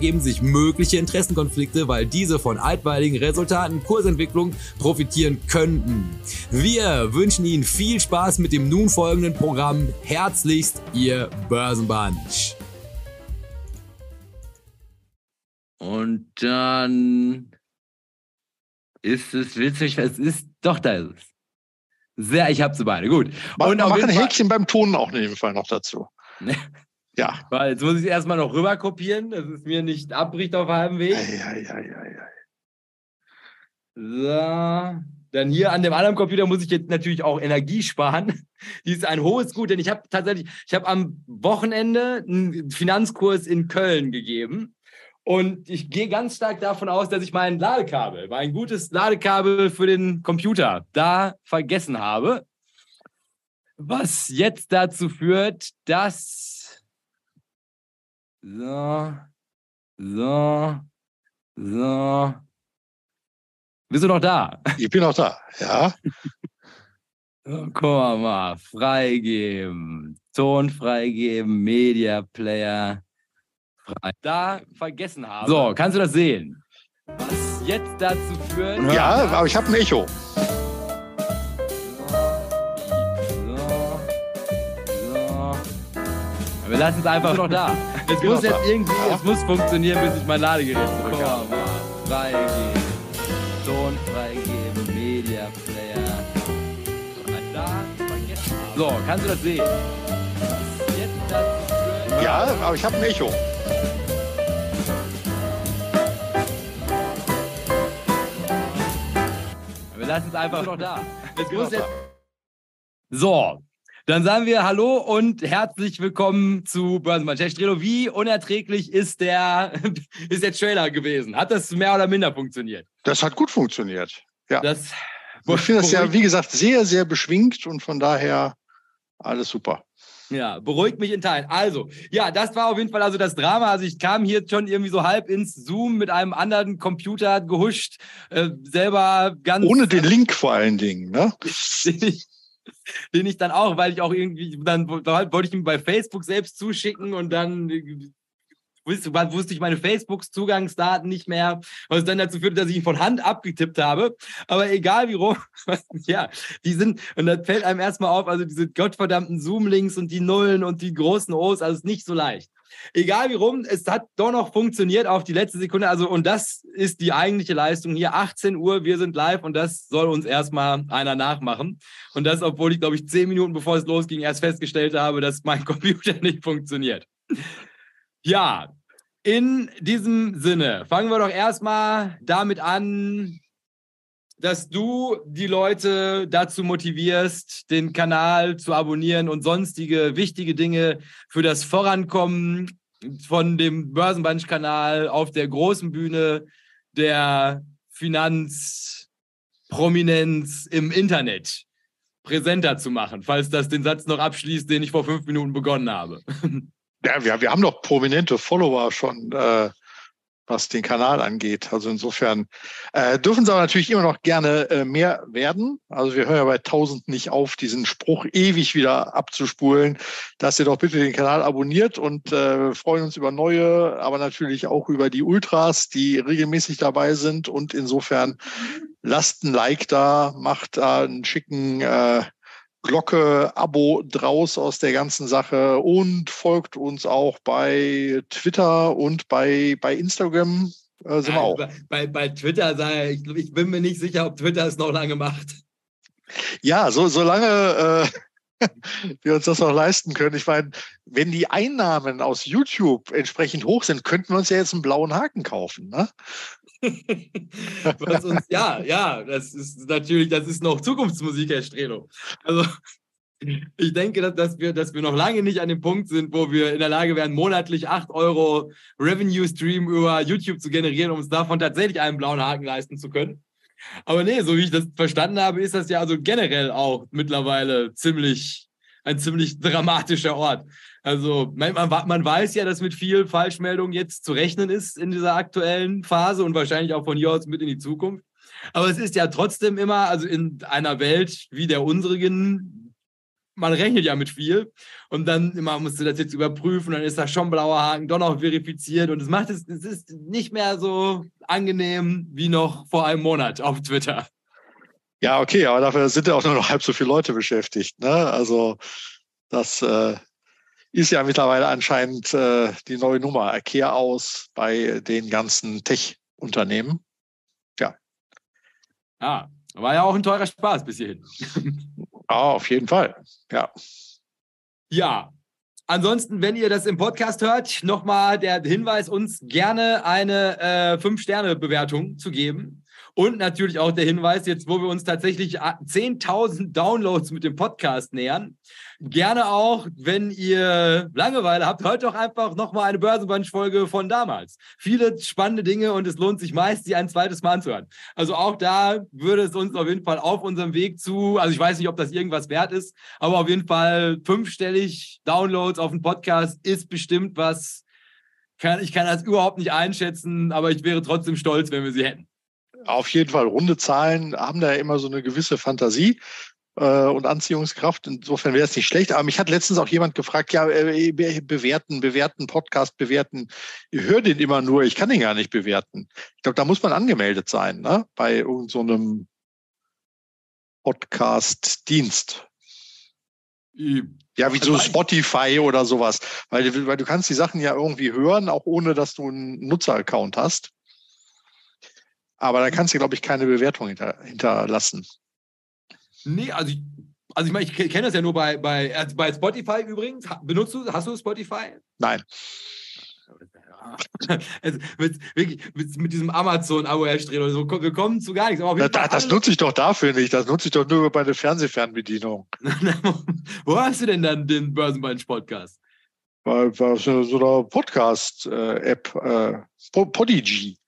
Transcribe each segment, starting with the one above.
ergeben sich mögliche Interessenkonflikte, weil diese von altweiligen Resultaten Kursentwicklung profitieren könnten. Wir wünschen Ihnen viel Spaß mit dem nun folgenden Programm. Herzlichst, Ihr Börsenbunch. Und dann ist es, mich, es ist, doch, da ist es. Sehr, ich habe sie beide, gut. Und mach ein Häkchen beim Tonen auch in dem Fall noch dazu. Ja. Weil jetzt muss ich es erstmal noch rüber kopieren, dass es mir nicht abbricht auf halbem Weg. Ja, ja, ja, ja. So. Dann hier an dem anderen Computer muss ich jetzt natürlich auch Energie sparen. Die ist ein hohes Gut, denn ich habe tatsächlich, ich habe am Wochenende einen Finanzkurs in Köln gegeben. Und ich gehe ganz stark davon aus, dass ich mein Ladekabel, mein gutes Ladekabel für den Computer da vergessen habe. Was jetzt dazu führt, dass so. So. So. Bist du noch da? Ich bin noch da, ja. So, guck mal, freigeben. Ton freigeben, Media Player. Frei. Da vergessen habe. So, kannst du das sehen? Was jetzt dazu führt. Ja, aber ich habe ein Echo. Wir lassen es einfach noch da. Es muss jetzt irgendwie, ja. es muss funktionieren, bis ich mein Ladegerät zurück habe. Freigeben. Ton freigeben. Media Player. So, kannst du das sehen? Jetzt das ja, aber ich habe ein Echo. Wir lassen es einfach noch da. Es muss jetzt. So, dann sagen wir Hallo und herzlich willkommen zu Börsenmann. Herr Strelo, wie unerträglich ist der, ist der Trailer gewesen? Hat das mehr oder minder funktioniert? Das hat gut funktioniert. Ja. Das, ich finde das ja, wie gesagt, sehr, sehr beschwingt und von daher alles super. Ja, beruhigt mich in Teilen. Also, ja, das war auf jeden Fall also das Drama. Also ich kam hier schon irgendwie so halb ins Zoom mit einem anderen Computer gehuscht, äh, selber ganz. Ohne den Link vor allen Dingen, ne? den ich dann auch, weil ich auch irgendwie, dann wollte ich ihm bei Facebook selbst zuschicken und dann wusste, wusste ich meine Facebook-Zugangsdaten nicht mehr, was dann dazu führte, dass ich ihn von Hand abgetippt habe. Aber egal wie rum, ja, die sind, und das fällt einem erstmal auf, also diese gottverdammten Zoom-Links und die Nullen und die großen O's, also ist nicht so leicht. Egal wie rum, es hat doch noch funktioniert auf die letzte Sekunde. Also, und das ist die eigentliche Leistung hier. 18 Uhr, wir sind live und das soll uns erstmal einer nachmachen. Und das, obwohl ich, glaube ich, zehn Minuten bevor es losging, erst festgestellt habe, dass mein Computer nicht funktioniert. Ja, in diesem Sinne, fangen wir doch erstmal damit an, dass du die Leute dazu motivierst, den Kanal zu abonnieren und sonstige wichtige Dinge für das Vorankommen von dem Börsenbunch-Kanal auf der großen Bühne der Finanzprominenz im Internet präsenter zu machen, falls das den Satz noch abschließt, den ich vor fünf Minuten begonnen habe. Ja, wir, wir haben doch prominente Follower schon äh, was den Kanal angeht. Also insofern äh, dürfen sie aber natürlich immer noch gerne äh, mehr werden. Also wir hören ja bei 1000 nicht auf, diesen Spruch ewig wieder abzuspulen, dass ihr doch bitte den Kanal abonniert und äh, freuen uns über neue, aber natürlich auch über die Ultras, die regelmäßig dabei sind. Und insofern lasst ein Like da, macht da einen schicken äh, Glocke, Abo draus aus der ganzen Sache und folgt uns auch bei Twitter und bei, bei Instagram. Äh, sind wir auch. Bei, bei Twitter, sei, ich, ich bin mir nicht sicher, ob Twitter es noch lange macht. Ja, so, solange äh, wir uns das noch leisten können. Ich meine, wenn die Einnahmen aus YouTube entsprechend hoch sind, könnten wir uns ja jetzt einen blauen Haken kaufen. Ne? uns, ja, ja, das ist natürlich, das ist noch Zukunftsmusik, Herr Strelo. Also ich denke, dass, dass, wir, dass wir noch lange nicht an dem Punkt sind, wo wir in der Lage wären, monatlich 8 Euro Revenue Stream über YouTube zu generieren, um uns davon tatsächlich einen blauen Haken leisten zu können. Aber nee, so wie ich das verstanden habe, ist das ja also generell auch mittlerweile ziemlich ein ziemlich dramatischer Ort. Also man, man, weiß ja, dass mit viel Falschmeldungen jetzt zu rechnen ist in dieser aktuellen Phase und wahrscheinlich auch von hier aus mit in die Zukunft. Aber es ist ja trotzdem immer, also in einer Welt wie der unsrigen, man rechnet ja mit viel und dann immer musst du das jetzt überprüfen, dann ist da schon blauer Haken, doch noch verifiziert und es macht es, es ist nicht mehr so angenehm wie noch vor einem Monat auf Twitter. Ja, okay, aber dafür sind ja auch nur noch halb so viele Leute beschäftigt. Ne? Also das äh, ist ja mittlerweile anscheinend äh, die neue Nummer. Kehr aus bei den ganzen Tech-Unternehmen. Ja. Ah, war ja auch ein teurer Spaß bis hierhin. Ja, auf jeden Fall. Ja. Ja, Ansonsten, wenn ihr das im Podcast hört, nochmal der Hinweis, uns gerne eine äh, 5-Sterne-Bewertung zu geben. Und natürlich auch der Hinweis, jetzt wo wir uns tatsächlich 10.000 Downloads mit dem Podcast nähern, gerne auch, wenn ihr Langeweile habt, hört doch einfach nochmal eine Börsenbunch-Folge von damals. Viele spannende Dinge und es lohnt sich meist, sie ein zweites Mal anzuhören. Also auch da würde es uns auf jeden Fall auf unserem Weg zu, also ich weiß nicht, ob das irgendwas wert ist, aber auf jeden Fall fünfstellig Downloads auf dem Podcast ist bestimmt was, ich kann das überhaupt nicht einschätzen, aber ich wäre trotzdem stolz, wenn wir sie hätten auf jeden Fall runde Zahlen haben da ja immer so eine gewisse Fantasie äh, und Anziehungskraft. Insofern wäre es nicht schlecht. Aber mich hat letztens auch jemand gefragt, ja, äh, bewerten, bewerten, Podcast bewerten. Ich höre den immer nur, ich kann den gar nicht bewerten. Ich glaube, da muss man angemeldet sein, ne? Bei irgendeinem so Podcast-Dienst. Ja, wie so Spotify oder sowas. Weil, weil du kannst die Sachen ja irgendwie hören, auch ohne dass du einen Nutzeraccount hast. Aber da kannst du, glaube ich, keine Bewertung hinter, hinterlassen. Nee, also ich, also ich meine, ich kenne das ja nur bei, bei, also bei Spotify übrigens. Benutzt du, hast du Spotify? Nein. Also mit, wirklich, mit, mit diesem Amazon-Abo erstellen oder so, wir kommen zu gar nichts. Da, das nutze ich doch dafür nicht. Das nutze ich doch nur bei der Fernsehfernbedienung. Wo hast du denn dann den Börsenbunch-Podcast? Bei, bei so einer Podcast-App, äh, Podigy.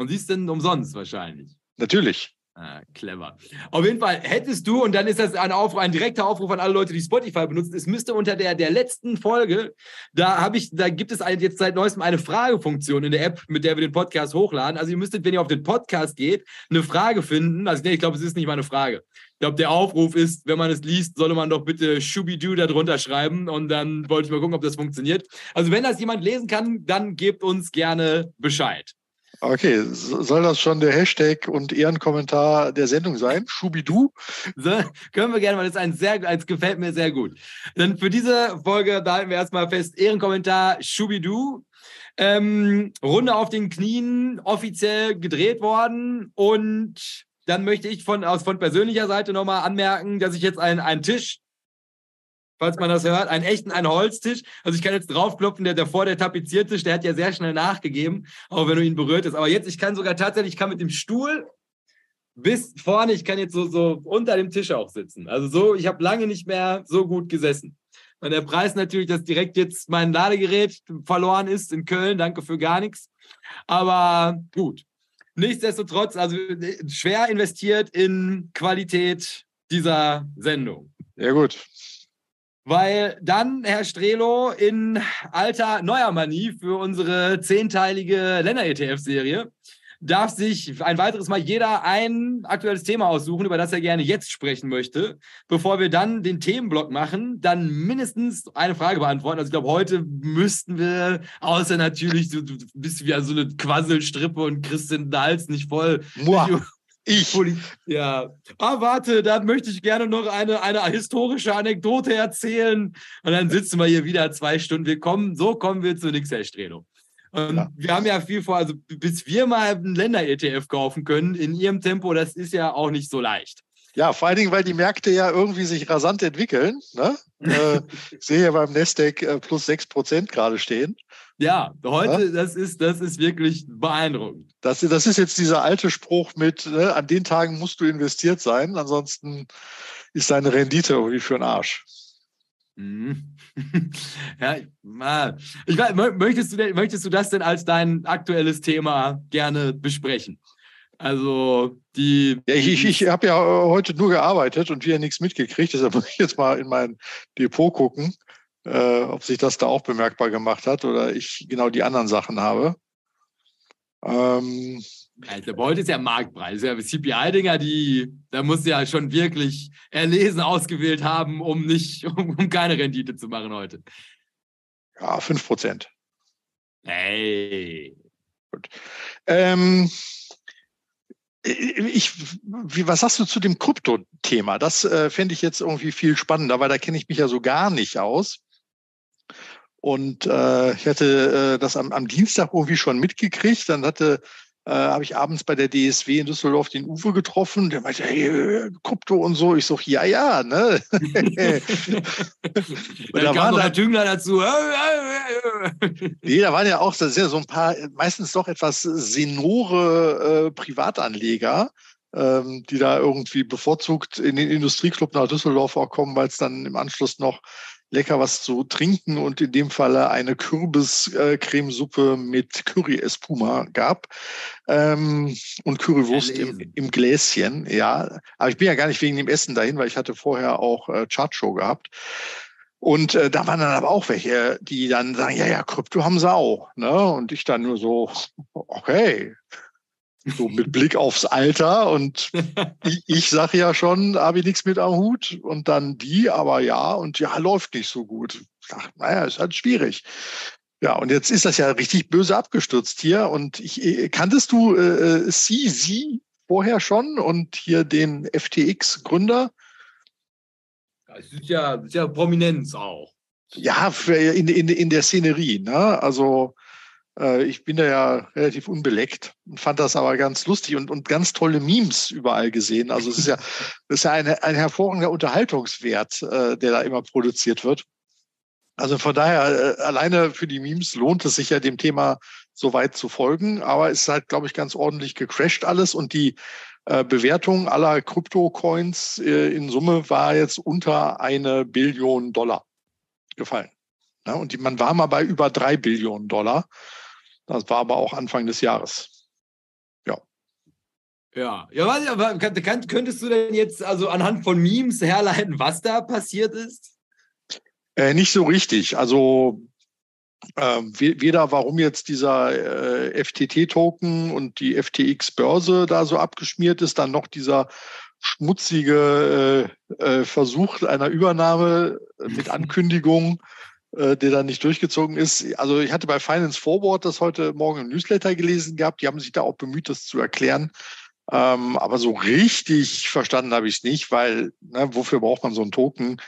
Und sie ist denn umsonst wahrscheinlich. Natürlich. Ah, clever. Auf jeden Fall hättest du, und dann ist das ein, Aufruf, ein direkter Aufruf an alle Leute, die Spotify benutzen, es müsste unter der, der letzten Folge, da habe ich, da gibt es jetzt seit neuestem eine Fragefunktion in der App, mit der wir den Podcast hochladen. Also ihr müsstet, wenn ihr auf den Podcast geht, eine Frage finden. Also nee, ich glaube, es ist nicht mal eine Frage. Ich glaube, der Aufruf ist, wenn man es liest, solle man doch bitte Shubidu da drunter schreiben und dann wollte ich mal gucken, ob das funktioniert. Also wenn das jemand lesen kann, dann gebt uns gerne Bescheid. Okay, soll das schon der Hashtag und Ehrenkommentar der Sendung sein? Schubidu? So, können wir gerne, weil das ein sehr, es gefällt mir sehr gut. Dann für diese Folge, da halten wir erstmal fest, Ehrenkommentar Schubidu. Ähm, Runde auf den Knien, offiziell gedreht worden und dann möchte ich von, aus, von persönlicher Seite nochmal anmerken, dass ich jetzt einen Tisch falls man das hört, einen echten, einen Holztisch. Also ich kann jetzt draufklopfen, der davor, der Tapeziertisch, der hat ja sehr schnell nachgegeben, auch wenn du ihn berührt hast. Aber jetzt, ich kann sogar tatsächlich, ich kann mit dem Stuhl bis vorne, ich kann jetzt so, so unter dem Tisch auch sitzen. Also so, ich habe lange nicht mehr so gut gesessen. Und der Preis natürlich, dass direkt jetzt mein Ladegerät verloren ist in Köln, danke für gar nichts. Aber gut. Nichtsdestotrotz, also schwer investiert in Qualität dieser Sendung. Ja, gut. Weil dann, Herr Strelo, in alter neuer Manie für unsere zehnteilige Länder-ETF-Serie darf sich ein weiteres Mal jeder ein aktuelles Thema aussuchen, über das er gerne jetzt sprechen möchte. Bevor wir dann den Themenblock machen, dann mindestens eine Frage beantworten. Also ich glaube, heute müssten wir, außer natürlich, du, du bist wie so eine Quasselstrippe und kriegst den Hals nicht voll. Mua. Ich. Ja. Ah, warte, da möchte ich gerne noch eine, eine historische Anekdote erzählen. Und dann sitzen wir hier wieder zwei Stunden. Wir kommen, so kommen wir zu nix, Herr Strelo. Und ja. wir haben ja viel vor, also bis wir mal einen Länder-ETF kaufen können in ihrem Tempo, das ist ja auch nicht so leicht. Ja, vor allen Dingen, weil die Märkte ja irgendwie sich rasant entwickeln. Ne? äh, ich sehe ja beim Nasdaq äh, plus 6 Prozent gerade stehen. Ja, heute, ja? Das, ist, das ist wirklich beeindruckend. Das, das ist jetzt dieser alte Spruch mit, ne, an den Tagen musst du investiert sein, ansonsten ist deine Rendite irgendwie für den Arsch. Mhm. ja, ich, möchtest, du, möchtest du das denn als dein aktuelles Thema gerne besprechen? Also die. Ja, ich ich, ich habe ja heute nur gearbeitet und wieder nichts mitgekriegt. Deshalb muss ich jetzt mal in mein Depot gucken, äh, ob sich das da auch bemerkbar gemacht hat oder ich genau die anderen Sachen habe. Ähm, also heute ist ja Marktpreis. Ja, CPI-Dinger, die, da musst du ja schon wirklich erlesen ausgewählt haben, um nicht, um, um keine Rendite zu machen heute. Ja, 5 Prozent. Hey. Gut. Ähm, ich, wie, was sagst du zu dem Krypto-Thema? Das äh, fände ich jetzt irgendwie viel spannender, weil da kenne ich mich ja so gar nicht aus. Und äh, ich hatte äh, das am, am Dienstag irgendwie schon mitgekriegt. Dann hatte äh, habe ich abends bei der DSW in Düsseldorf den Uwe getroffen. Der meinte, hey, Krypto und so. Ich so, ja, ja, ne? und da kam waren noch der Tüngler dazu. nee, da waren ja auch das ja so ein paar, meistens doch etwas senore äh, Privatanleger, ähm, die da irgendwie bevorzugt in den Industrieclub nach Düsseldorf auch kommen, weil es dann im Anschluss noch lecker was zu trinken und in dem Falle eine Kürbiscremesuppe mit Curry Espuma gab ähm, und Currywurst im, im, Gläschen. Ja, aber ich bin ja gar nicht wegen dem Essen dahin, weil ich hatte vorher auch äh, Chartshow gehabt. Und äh, da waren dann aber auch welche, die dann sagen, ja, ja, Krypto haben sie auch. Ne? Und ich dann nur so, okay, so mit Blick aufs Alter und ich, ich sage ja schon, habe ich nichts mit am Hut und dann die, aber ja und ja, läuft nicht so gut. Ich sag, naja, ist halt schwierig. Ja, und jetzt ist das ja richtig böse abgestürzt hier und ich, äh, kanntest du äh, CZ vorher schon und hier den FTX-Gründer? Das ist ja, ist ja Prominenz auch. Ja, in, in, in der Szenerie. Ne? Also äh, ich bin da ja relativ unbeleckt und fand das aber ganz lustig und, und ganz tolle Memes überall gesehen. Also es ist ja, das ist ja eine, ein hervorragender Unterhaltungswert, äh, der da immer produziert wird. Also von daher, äh, alleine für die Memes lohnt es sich ja dem Thema so weit zu folgen. Aber es ist halt, glaube ich, ganz ordentlich gecrashed alles und die äh, Bewertung aller Krypto-Coins äh, in Summe war jetzt unter eine Billion Dollar gefallen. Ja, und die, man war mal bei über drei Billionen Dollar. Das war aber auch Anfang des Jahres. Ja. Ja, ja, was, aber könntest du denn jetzt also anhand von Memes herleiten, was da passiert ist? Äh, nicht so richtig. Also äh, weder warum jetzt dieser äh, FTT-Token und die FTX-Börse da so abgeschmiert ist, dann noch dieser schmutzige äh, äh Versuch einer Übernahme mit Ankündigung der dann nicht durchgezogen ist. Also ich hatte bei Finance Forward das heute Morgen im Newsletter gelesen gehabt. Die haben sich da auch bemüht, das zu erklären. Ähm, aber so richtig verstanden habe ich es nicht, weil ne, wofür braucht man so einen Token?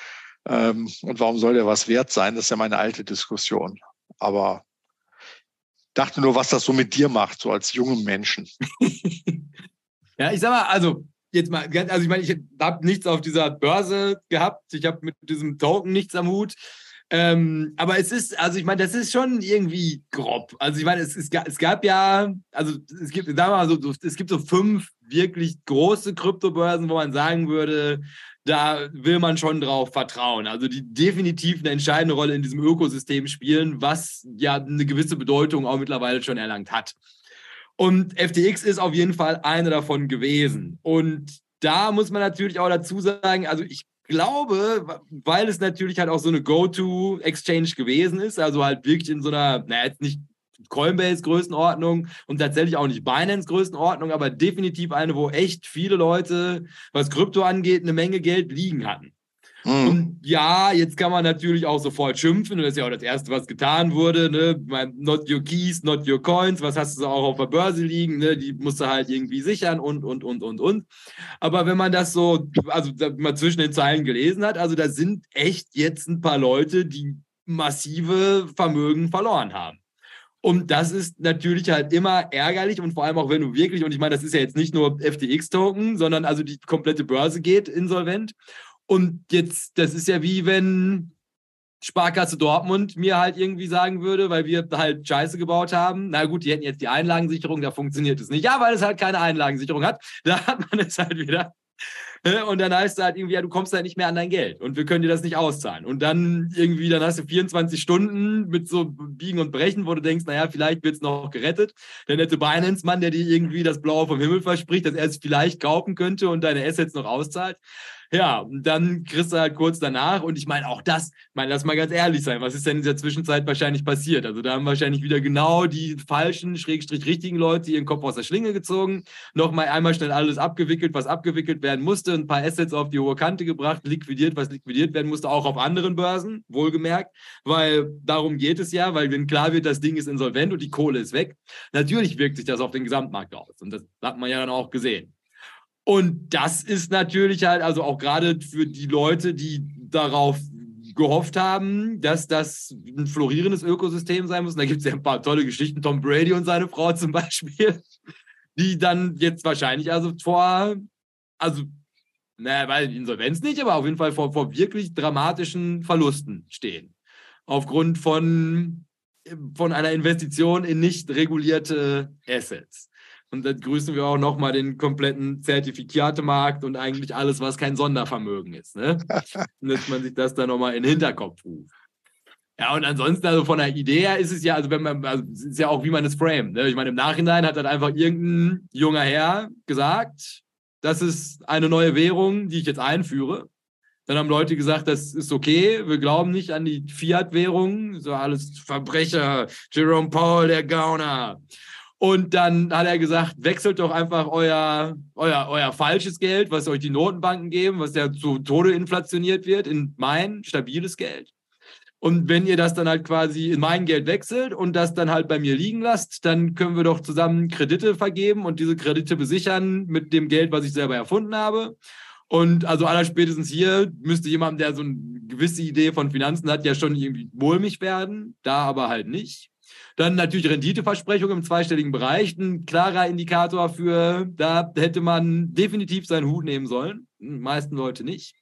Ähm, und warum soll der was wert sein? Das ist ja meine alte Diskussion. Aber dachte nur, was das so mit dir macht, so als jungen Menschen. ja, ich sag mal, also jetzt mal, also ich meine, ich habe nichts auf dieser Börse gehabt. Ich habe mit diesem Token nichts am Hut. Ähm, aber es ist, also ich meine, das ist schon irgendwie grob. Also ich meine, es, es, es gab ja, also es gibt, sagen wir mal so, es gibt so fünf wirklich große Kryptobörsen, wo man sagen würde, da will man schon drauf vertrauen. Also die definitiv eine entscheidende Rolle in diesem Ökosystem spielen, was ja eine gewisse Bedeutung auch mittlerweile schon erlangt hat. Und FTX ist auf jeden Fall eine davon gewesen. Und da muss man natürlich auch dazu sagen, also ich glaube, weil es natürlich halt auch so eine Go-To-Exchange gewesen ist, also halt wirklich in so einer, naja, jetzt nicht Coinbase-Größenordnung und tatsächlich auch nicht Binance-Größenordnung, aber definitiv eine, wo echt viele Leute, was Krypto angeht, eine Menge Geld liegen hatten. Mhm. Und ja, jetzt kann man natürlich auch sofort schimpfen. Und das ist ja auch das Erste, was getan wurde. Ne? Not your keys, not your coins. Was hast du auch auf der Börse liegen? Ne? Die musst du halt irgendwie sichern und, und, und, und, und. Aber wenn man das so, also mal zwischen den Zeilen gelesen hat, also da sind echt jetzt ein paar Leute, die massive Vermögen verloren haben. Und das ist natürlich halt immer ärgerlich und vor allem auch, wenn du wirklich, und ich meine, das ist ja jetzt nicht nur FTX-Token, sondern also die komplette Börse geht insolvent. Und jetzt, das ist ja wie wenn Sparkasse Dortmund mir halt irgendwie sagen würde, weil wir halt Scheiße gebaut haben. Na gut, die hätten jetzt die Einlagensicherung, da funktioniert es nicht. Ja, weil es halt keine Einlagensicherung hat. Da hat man es halt wieder. Und dann heißt es halt irgendwie, ja, du kommst halt nicht mehr an dein Geld und wir können dir das nicht auszahlen. Und dann irgendwie, dann hast du 24 Stunden mit so Biegen und Brechen, wo du denkst, naja, vielleicht wird es noch gerettet. Der nette Binance-Mann, der dir irgendwie das Blaue vom Himmel verspricht, dass er es vielleicht kaufen könnte und deine Assets noch auszahlt. Ja, und dann kriegst du halt kurz danach. Und ich meine, auch das, meine, lass mal ganz ehrlich sein, was ist denn in dieser Zwischenzeit wahrscheinlich passiert? Also da haben wahrscheinlich wieder genau die falschen, schrägstrich richtigen Leute ihren Kopf aus der Schlinge gezogen, nochmal einmal schnell alles abgewickelt, was abgewickelt werden musste, ein paar Assets auf die hohe Kante gebracht, liquidiert, was liquidiert werden musste, auch auf anderen Börsen, wohlgemerkt, weil darum geht es ja, weil wenn klar wird, das Ding ist insolvent und die Kohle ist weg, natürlich wirkt sich das auf den Gesamtmarkt aus. Und das hat man ja dann auch gesehen. Und das ist natürlich halt, also auch gerade für die Leute, die darauf gehofft haben, dass das ein florierendes Ökosystem sein muss. Und da gibt es ja ein paar tolle Geschichten, Tom Brady und seine Frau zum Beispiel, die dann jetzt wahrscheinlich also vor, also, naja, weil Insolvenz nicht, aber auf jeden Fall vor, vor wirklich dramatischen Verlusten stehen. Aufgrund von, von einer Investition in nicht regulierte Assets. Und dann grüßen wir auch nochmal den kompletten Zertifikatemarkt und eigentlich alles, was kein Sondervermögen ist. Ne? dass man sich das dann nochmal in den Hinterkopf ruft. Ja, und ansonsten, also von der Idee her ist es ja, also wenn man, also ist ja auch, wie man es framet. Ne? Ich meine, im Nachhinein hat dann einfach irgendein junger Herr gesagt, das ist eine neue Währung, die ich jetzt einführe. Dann haben Leute gesagt, das ist okay, wir glauben nicht an die Fiat-Währung, so alles Verbrecher, Jerome Paul, der Gauner. Und dann hat er gesagt, wechselt doch einfach euer, euer, euer falsches Geld, was euch die Notenbanken geben, was ja zu Tode inflationiert wird, in mein stabiles Geld. Und wenn ihr das dann halt quasi in mein Geld wechselt und das dann halt bei mir liegen lasst, dann können wir doch zusammen Kredite vergeben und diese Kredite besichern mit dem Geld, was ich selber erfunden habe. Und also allerspätestens hier müsste jemand, der so eine gewisse Idee von Finanzen hat, ja schon irgendwie mulmig werden, da aber halt nicht. Dann natürlich Renditeversprechung im zweistelligen Bereich, ein klarer Indikator für, da hätte man definitiv seinen Hut nehmen sollen. Meisten Leute nicht.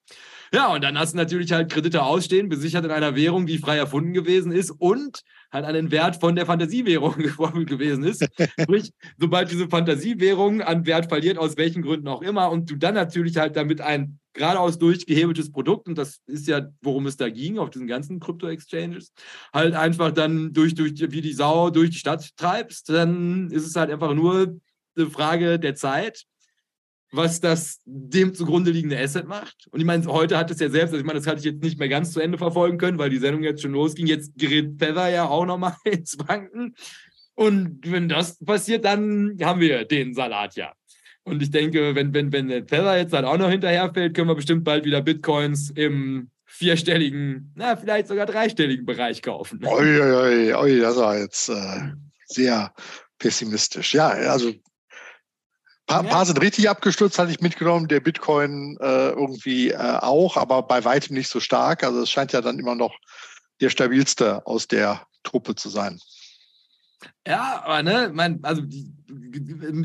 Ja, und dann hast du natürlich halt Kredite ausstehen, besichert in einer Währung, die frei erfunden gewesen ist und halt einen Wert von der Fantasiewährung gewesen ist. Sprich, sobald diese Fantasiewährung an Wert verliert, aus welchen Gründen auch immer, und du dann natürlich halt damit ein geradeaus durchgehebeltes Produkt, und das ist ja, worum es da ging, auf diesen ganzen Krypto-Exchanges, halt einfach dann durch, durch, wie die Sau durch die Stadt treibst, dann ist es halt einfach nur eine Frage der Zeit was das dem zugrunde liegende Asset macht. Und ich meine, heute hat es ja selbst, also ich meine, das hatte ich jetzt nicht mehr ganz zu Ende verfolgen können, weil die Sendung jetzt schon losging. Jetzt gerät Feather ja auch nochmal ins Banken. Und wenn das passiert, dann haben wir den Salat ja. Und ich denke, wenn, wenn, wenn der Feather jetzt halt auch noch hinterherfällt, können wir bestimmt bald wieder Bitcoins im vierstelligen, na, vielleicht sogar dreistelligen Bereich kaufen. Ui, ui, ui, das war jetzt äh, sehr pessimistisch. Ja, also paar, ja. paar sind richtig abgestürzt, hatte ich mitgenommen. Der Bitcoin äh, irgendwie äh, auch, aber bei weitem nicht so stark. Also es scheint ja dann immer noch der stabilste aus der Truppe zu sein. Ja, aber ne, mein, also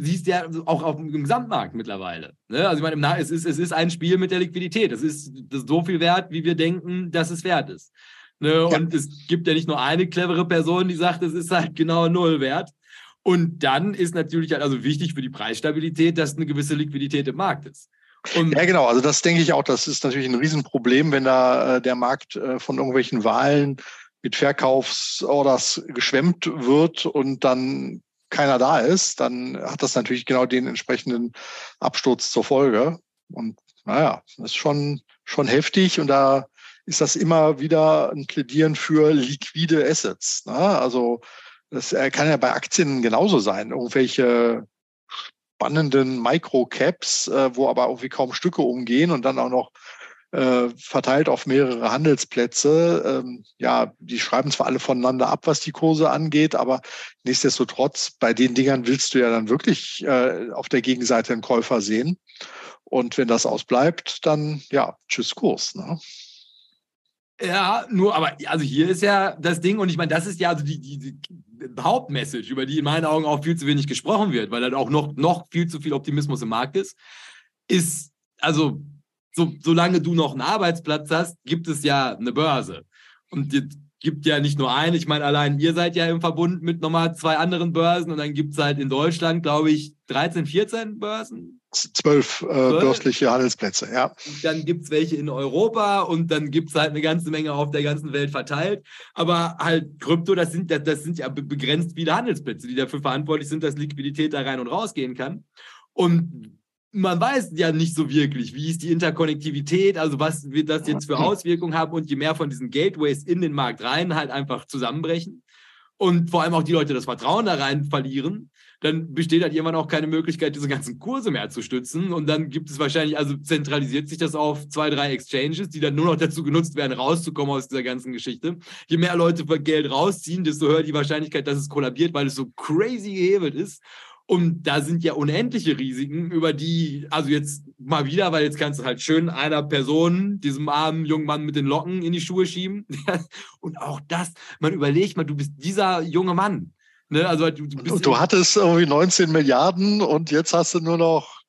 siehst ja auch auf dem Gesamtmarkt mittlerweile. Ne? Also ich meine, es ist, es ist ein Spiel mit der Liquidität. Es ist, das ist so viel wert, wie wir denken, dass es wert ist. Ne? Ja. Und es gibt ja nicht nur eine clevere Person, die sagt, es ist halt genau null wert. Und dann ist natürlich halt also wichtig für die Preisstabilität, dass eine gewisse Liquidität im Markt ist. Und ja, genau. Also das denke ich auch. Das ist natürlich ein Riesenproblem, wenn da äh, der Markt äh, von irgendwelchen Wahlen mit Verkaufsorders geschwemmt wird und dann keiner da ist, dann hat das natürlich genau den entsprechenden Absturz zur Folge. Und naja, das ist schon, schon heftig. Und da ist das immer wieder ein Plädieren für liquide Assets. Ne? Also das äh, kann ja bei Aktien genauso sein. Irgendwelche spannenden Microcaps, äh, wo aber irgendwie kaum Stücke umgehen und dann auch noch äh, verteilt auf mehrere Handelsplätze. Ähm, ja, die schreiben zwar alle voneinander ab, was die Kurse angeht, aber nichtsdestotrotz, bei den Dingern willst du ja dann wirklich äh, auf der Gegenseite einen Käufer sehen. Und wenn das ausbleibt, dann ja, tschüss Kurs. Ne? Ja, nur, aber also hier ist ja das Ding, und ich meine, das ist ja also die, die, die Hauptmessage, über die in meinen Augen auch viel zu wenig gesprochen wird, weil dann auch noch, noch viel zu viel Optimismus im Markt ist, ist, also, so, solange du noch einen Arbeitsplatz hast, gibt es ja eine Börse. Und jetzt gibt ja nicht nur eine, ich meine, allein ihr seid ja im Verbund mit nochmal zwei anderen Börsen und dann gibt es halt in Deutschland, glaube ich, 13, 14 Börsen. Zwölf äh, börsliche Handelsplätze, ja. Dann gibt es welche in Europa und dann gibt es halt eine ganze Menge auf der ganzen Welt verteilt. Aber halt Krypto, das sind, das sind ja begrenzt viele Handelsplätze, die dafür verantwortlich sind, dass Liquidität da rein und raus gehen kann. Und man weiß ja nicht so wirklich, wie ist die Interkonnektivität, also was wird das jetzt für Auswirkungen haben und je mehr von diesen Gateways in den Markt rein halt einfach zusammenbrechen und vor allem auch die Leute das Vertrauen da rein verlieren, dann besteht halt irgendwann auch keine Möglichkeit, diese ganzen Kurse mehr zu stützen. Und dann gibt es wahrscheinlich, also zentralisiert sich das auf zwei, drei Exchanges, die dann nur noch dazu genutzt werden, rauszukommen aus dieser ganzen Geschichte. Je mehr Leute Geld rausziehen, desto höher die Wahrscheinlichkeit, dass es kollabiert, weil es so crazy gehebelt ist. Und da sind ja unendliche Risiken, über die, also jetzt mal wieder, weil jetzt kannst du halt schön einer Person, diesem armen jungen Mann mit den Locken in die Schuhe schieben. Und auch das, man überlegt mal, du bist dieser junge Mann. Ne? Also du, du, du hattest irgendwie 19 Milliarden und jetzt hast du nur noch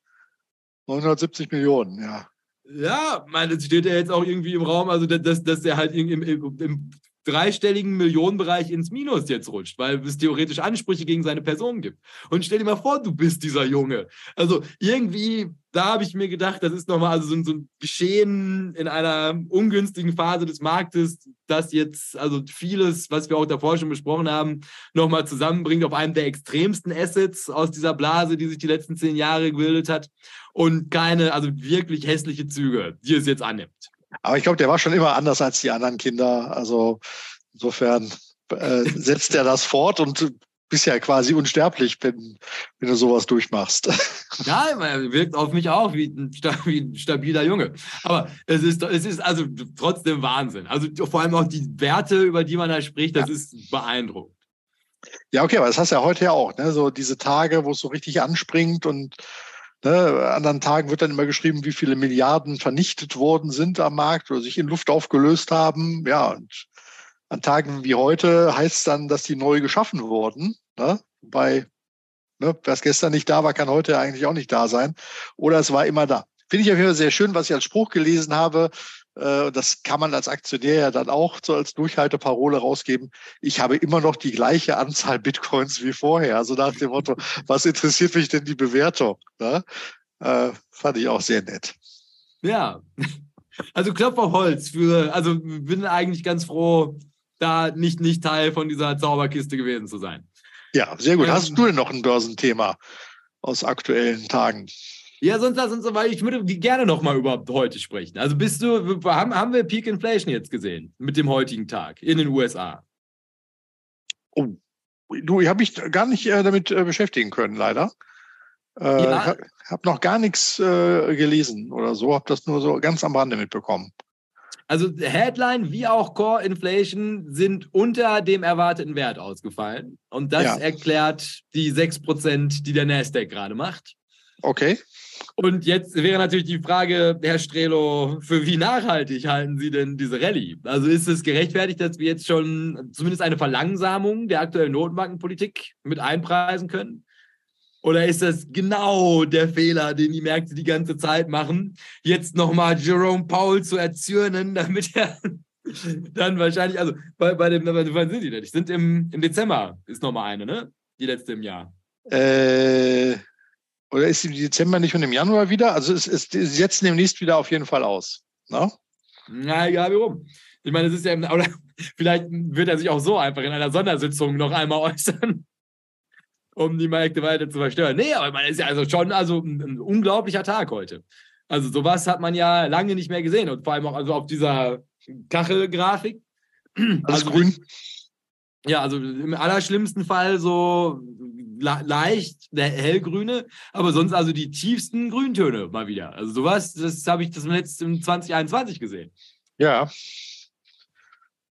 970 Millionen, ja. Ja, meine, das steht ja jetzt auch irgendwie im Raum, also dass, dass er halt im, im, im dreistelligen Millionenbereich ins Minus jetzt rutscht, weil es theoretisch Ansprüche gegen seine Person gibt. Und stell dir mal vor, du bist dieser Junge. Also irgendwie, da habe ich mir gedacht, das ist nochmal also so, so ein Geschehen in einer ungünstigen Phase des Marktes, das jetzt also vieles, was wir auch davor schon besprochen haben, nochmal zusammenbringt auf einem der extremsten Assets aus dieser Blase, die sich die letzten zehn Jahre gebildet hat und keine, also wirklich hässliche Züge, die es jetzt annimmt. Aber ich glaube, der war schon immer anders als die anderen Kinder. Also insofern äh, setzt er das fort und bist ja quasi unsterblich, wenn, wenn du sowas durchmachst. Ja, er wirkt auf mich auch wie ein, wie ein, stabiler Junge. Aber es ist, es ist also trotzdem Wahnsinn. Also vor allem auch die Werte, über die man da spricht, das ja. ist beeindruckend. Ja, okay, aber das hast du ja heute ja auch, ne? So diese Tage, wo es so richtig anspringt und Ne, anderen Tagen wird dann immer geschrieben, wie viele Milliarden vernichtet worden sind am Markt oder sich in Luft aufgelöst haben. Ja, und an Tagen wie heute heißt es dann, dass die neu geschaffen wurden. Ne? Wobei, ne, wer gestern nicht da war, kann heute eigentlich auch nicht da sein. Oder es war immer da. Finde ich auf jeden Fall sehr schön, was ich als Spruch gelesen habe. Äh, das kann man als Aktionär ja dann auch so als Durchhalteparole rausgeben. Ich habe immer noch die gleiche Anzahl Bitcoins wie vorher. Also nach dem Motto, was interessiert mich denn die Bewertung? Ne? Äh, fand ich auch sehr nett. Ja, also Klopf auf Holz für, also bin eigentlich ganz froh, da nicht, nicht Teil von dieser Zauberkiste gewesen zu sein. Ja, sehr gut. Hast du denn noch ein Börsenthema aus aktuellen Tagen? Ja, sonst lass uns, weil ich würde gerne noch mal über heute sprechen. Also bist du, haben, haben wir Peak Inflation jetzt gesehen mit dem heutigen Tag in den USA? Oh, du, ich habe mich gar nicht äh, damit äh, beschäftigen können, leider. Äh, ja. Ich habe noch gar nichts äh, gelesen oder so, habe das nur so ganz am Rande mitbekommen. Also Headline wie auch Core Inflation sind unter dem erwarteten Wert ausgefallen. Und das ja. erklärt die 6%, die der Nasdaq gerade macht. Okay. Und jetzt wäre natürlich die Frage, Herr Strelo, für wie nachhaltig halten Sie denn diese Rallye? Also ist es gerechtfertigt, dass wir jetzt schon zumindest eine Verlangsamung der aktuellen Notenbankenpolitik mit einpreisen können? Oder ist das genau der Fehler, den die Märkte die ganze Zeit machen, jetzt nochmal Jerome Powell zu erzürnen, damit er dann wahrscheinlich, also bei, bei dem, wann sind die denn? Die sind im, im Dezember, ist nochmal eine, ne? Die letzte im Jahr. Äh, oder ist im Dezember nicht und im Januar wieder? Also es, es, sie setzen demnächst wieder auf jeden Fall aus. Ne? Na, egal wie rum. Ich meine, es ist ja, oder vielleicht wird er sich auch so einfach in einer Sondersitzung noch einmal äußern, um die Märkte weiter zu verstören. Nee, aber man ist ja also schon also ein, ein unglaublicher Tag heute. Also sowas hat man ja lange nicht mehr gesehen und vor allem auch also auf dieser Kachelgrafik. Alles also, grün. Ja, also im allerschlimmsten Fall so leicht hellgrüne, aber sonst also die tiefsten Grüntöne mal wieder. Also sowas, das habe ich das letzte im 2021 gesehen. Ja.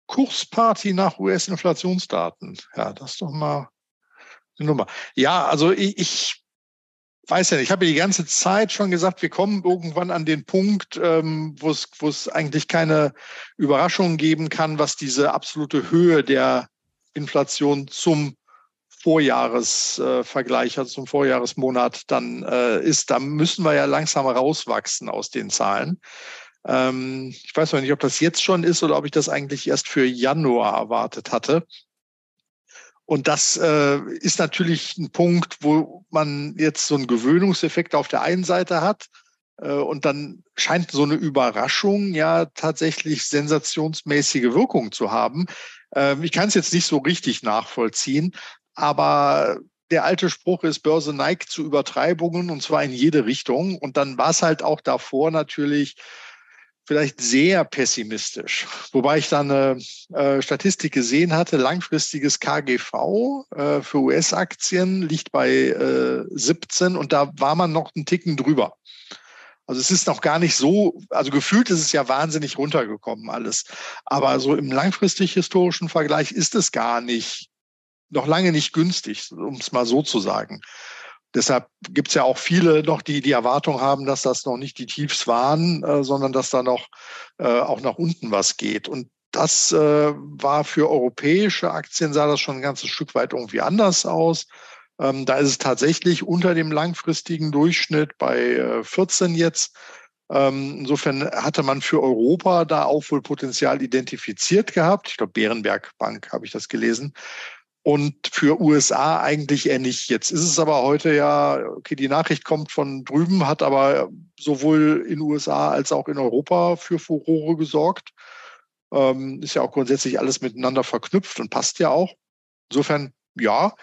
Kursparty nach US-Inflationsdaten. Ja, das ist doch mal eine Nummer. Ja, also ich, ich weiß ja nicht, ich habe ja die ganze Zeit schon gesagt, wir kommen irgendwann an den Punkt, ähm, wo es wo es eigentlich keine Überraschungen geben kann, was diese absolute Höhe der Inflation zum Vorjahresvergleich, äh, also zum Vorjahresmonat dann äh, ist. Da müssen wir ja langsam rauswachsen aus den Zahlen. Ähm, ich weiß noch nicht, ob das jetzt schon ist oder ob ich das eigentlich erst für Januar erwartet hatte. Und das äh, ist natürlich ein Punkt, wo man jetzt so einen Gewöhnungseffekt auf der einen Seite hat. Äh, und dann scheint so eine Überraschung ja tatsächlich sensationsmäßige Wirkung zu haben. Äh, ich kann es jetzt nicht so richtig nachvollziehen, aber der alte Spruch ist, Börse neigt zu Übertreibungen und zwar in jede Richtung. Und dann war es halt auch davor natürlich vielleicht sehr pessimistisch. Wobei ich dann eine äh, Statistik gesehen hatte, langfristiges KGV äh, für US-Aktien liegt bei äh, 17 und da war man noch einen Ticken drüber. Also es ist noch gar nicht so, also gefühlt ist es ja wahnsinnig runtergekommen alles. Aber so im langfristig historischen Vergleich ist es gar nicht, noch lange nicht günstig, um es mal so zu sagen. Deshalb gibt es ja auch viele noch, die die Erwartung haben, dass das noch nicht die Tiefs waren, äh, sondern dass da noch äh, auch nach unten was geht. Und das äh, war für europäische Aktien, sah das schon ein ganzes Stück weit irgendwie anders aus. Ähm, da ist es tatsächlich unter dem langfristigen Durchschnitt bei 14 äh, jetzt. Ähm, insofern hatte man für Europa da auch wohl Potenzial identifiziert gehabt. Ich glaube, Bärenberg Bank habe ich das gelesen und für USA eigentlich eher nicht. Jetzt ist es aber heute ja, okay, die Nachricht kommt von drüben, hat aber sowohl in USA als auch in Europa für Furore gesorgt. Ähm, ist ja auch grundsätzlich alles miteinander verknüpft und passt ja auch. Insofern, ja,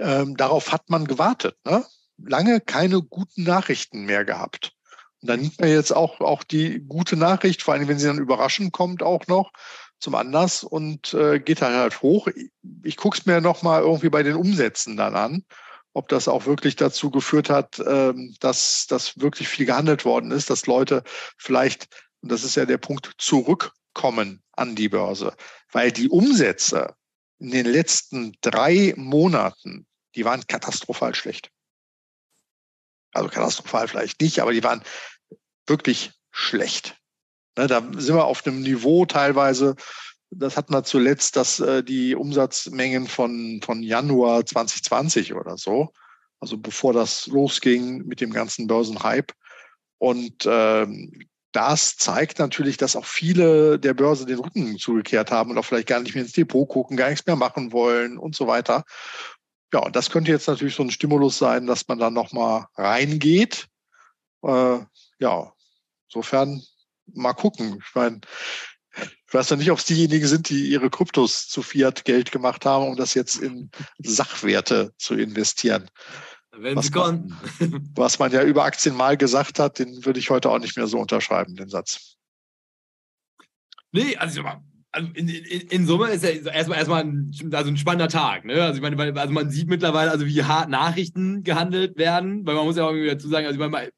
ähm, darauf hat man gewartet. Ne? Lange keine guten Nachrichten mehr gehabt. Und dann nimmt man jetzt auch, auch die gute Nachricht, vor allem wenn sie dann überraschend kommt, auch noch zum Anlass und äh, geht dann halt hoch. Ich gucke es mir nochmal irgendwie bei den Umsätzen dann an, ob das auch wirklich dazu geführt hat, ähm, dass das wirklich viel gehandelt worden ist, dass Leute vielleicht, und das ist ja der Punkt, zurückkommen an die Börse. Weil die Umsätze in den letzten drei Monaten, die waren katastrophal schlecht. Also katastrophal vielleicht nicht, aber die waren wirklich schlecht. Ne, da sind wir auf einem Niveau teilweise, das hatten wir zuletzt, dass äh, die Umsatzmengen von, von Januar 2020 oder so, also bevor das losging mit dem ganzen Börsenhype. Und ähm, das zeigt natürlich, dass auch viele der Börse den Rücken zugekehrt haben und auch vielleicht gar nicht mehr ins Depot gucken, gar nichts mehr machen wollen und so weiter. Ja, und das könnte jetzt natürlich so ein Stimulus sein, dass man dann nochmal reingeht. Äh, ja, insofern mal gucken. Ich meine, ich weiß ja nicht, ob es diejenigen sind, die ihre Kryptos zu Fiat-Geld gemacht haben, um das jetzt in Sachwerte zu investieren. Wenn was sie konnten. was man ja über Aktien mal gesagt hat, den würde ich heute auch nicht mehr so unterschreiben, den Satz. Nee, also also in, in, in, Summe ist ja erstmal erstmal ein, also ein spannender Tag. Ne? Also ich meine, also man sieht mittlerweile, also wie hart Nachrichten gehandelt werden, weil man muss ja auch irgendwie dazu sagen, also ich meine,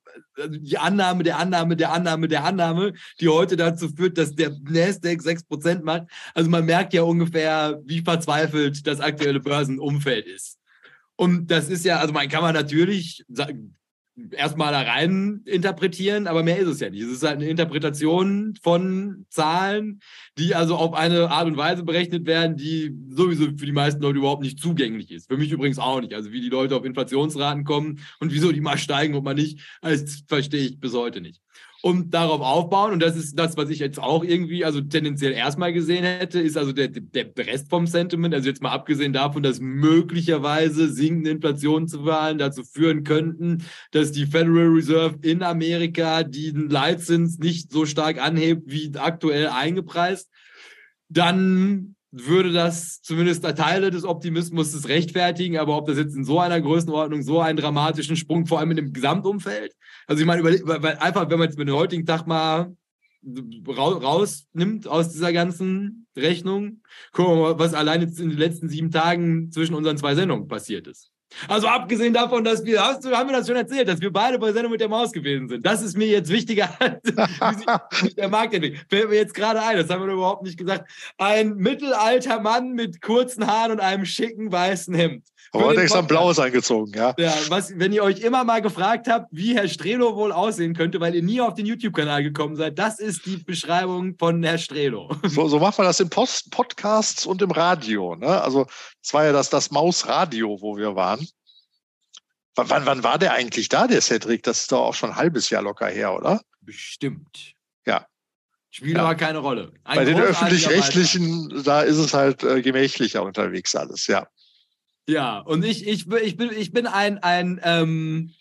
die Annahme der Annahme der Annahme der Annahme, die heute dazu führt, dass der Nasdaq 6% macht. Also man merkt ja ungefähr, wie verzweifelt das aktuelle Börsenumfeld ist. Und das ist ja, also man kann man natürlich erstmal da rein interpretieren, aber mehr ist es ja nicht. Es ist halt eine Interpretation von Zahlen, die also auf eine Art und Weise berechnet werden, die sowieso für die meisten Leute überhaupt nicht zugänglich ist. Für mich übrigens auch nicht. Also wie die Leute auf Inflationsraten kommen und wieso die mal steigen und man nicht, das verstehe ich bis heute nicht und darauf aufbauen. Und das ist das, was ich jetzt auch irgendwie, also tendenziell erstmal gesehen hätte, ist also der, der Rest vom Sentiment. Also jetzt mal abgesehen davon, dass möglicherweise sinkende Inflationszahlen dazu führen könnten, dass die Federal Reserve in Amerika den Leitzins nicht so stark anhebt, wie aktuell eingepreist. Dann würde das zumindest Teile des Optimismus rechtfertigen, aber ob das jetzt in so einer Größenordnung so einen dramatischen Sprung, vor allem in dem Gesamtumfeld, also ich meine, weil einfach, wenn man jetzt mit dem heutigen Tag mal rausnimmt aus dieser ganzen Rechnung, gucken wir mal, was allein jetzt in den letzten sieben Tagen zwischen unseren zwei Sendungen passiert ist. Also abgesehen davon, dass wir, hast du, haben wir das schon erzählt, dass wir beide bei Sendung mit der Maus gewesen sind. Das ist mir jetzt wichtiger, als wie sich der Markt entwickelt. Fällt mir jetzt gerade ein, das haben wir überhaupt nicht gesagt. Ein mittelalter Mann mit kurzen Haaren und einem schicken weißen Hemd. Aber hat extra ein blaues angezogen, ja. Ja, was, wenn ihr euch immer mal gefragt habt, wie Herr Strelo wohl aussehen könnte, weil ihr nie auf den YouTube-Kanal gekommen seid, das ist die Beschreibung von Herr Strelo. So, so macht man das in Post Podcasts und im Radio. Ne? Also es war ja das, das Mausradio, wo wir waren. Wann, wann war der eigentlich da, der Cedric? Das ist doch auch schon ein halbes Jahr locker her, oder? Bestimmt. Ja. Spielt Ja. aber keine Rolle. Ein Bei den öffentlich-rechtlichen, da ist es halt äh, gemächlicher unterwegs alles, ja. Ja, und ich, ich, bin- ich, bin, ich bin ein, ein ähm,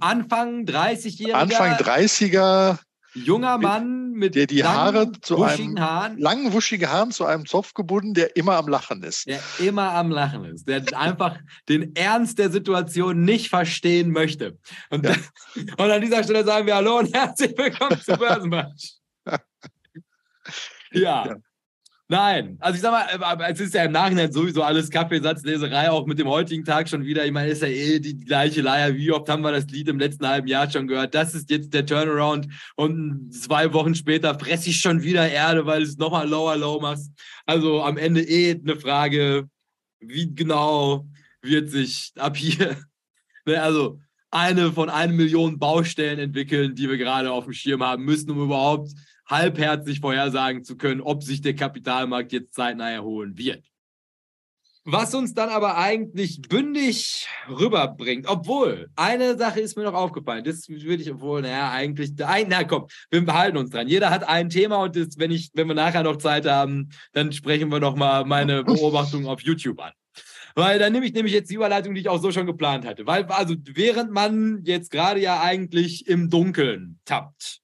Anfang 30-jähriger Anfang 30er, junger Mann mit der die langen, Haare zu einem- Haaren, lang wuschige Haaren zu einem Zopf gebunden, der immer am Lachen ist. der immer am Lachen ist, der einfach den Ernst der Situation nicht verstehen möchte. Und, Ja. und an dieser Stelle sagen wir Hallo und herzlich willkommen zu Börsenmatch. ja. Ja. Nein, also ich sag mal, äh, es ist ja im Nachhinein sowieso alles Kaffeesatzleserei, auch mit dem heutigen Tag schon wieder. Ich meine, ist ja eh die gleiche Leier. Wie oft haben wir das Lied im letzten halben Jahr schon gehört? Das ist jetzt der Turnaround und zwei Wochen später fresse ich schon wieder Erde, weil es nochmal lower low machst. Also am Ende eh eine Frage, wie genau wird sich ab hier, ne, also eine von einer Million Baustellen entwickeln, die wir gerade auf dem Schirm haben müssen, um überhaupt halbherzig vorhersagen zu können, ob sich der Kapitalmarkt jetzt zeitnah erholen wird. Was uns dann aber eigentlich bündig rüberbringt, obwohl eine Sache ist mir noch aufgefallen, das würde ich, obwohl, naja, eigentlich, na komm, wir behalten uns dran. Jeder hat ein Thema und das, wenn, ich, wenn wir nachher noch Zeit haben, dann sprechen wir nochmal meine Beobachtung auf YouTube an. Weil dann nehme ich nämlich jetzt die Überleitung, die ich auch so schon geplant hatte. Weil, also, während man jetzt gerade ja eigentlich im Dunkeln tappt,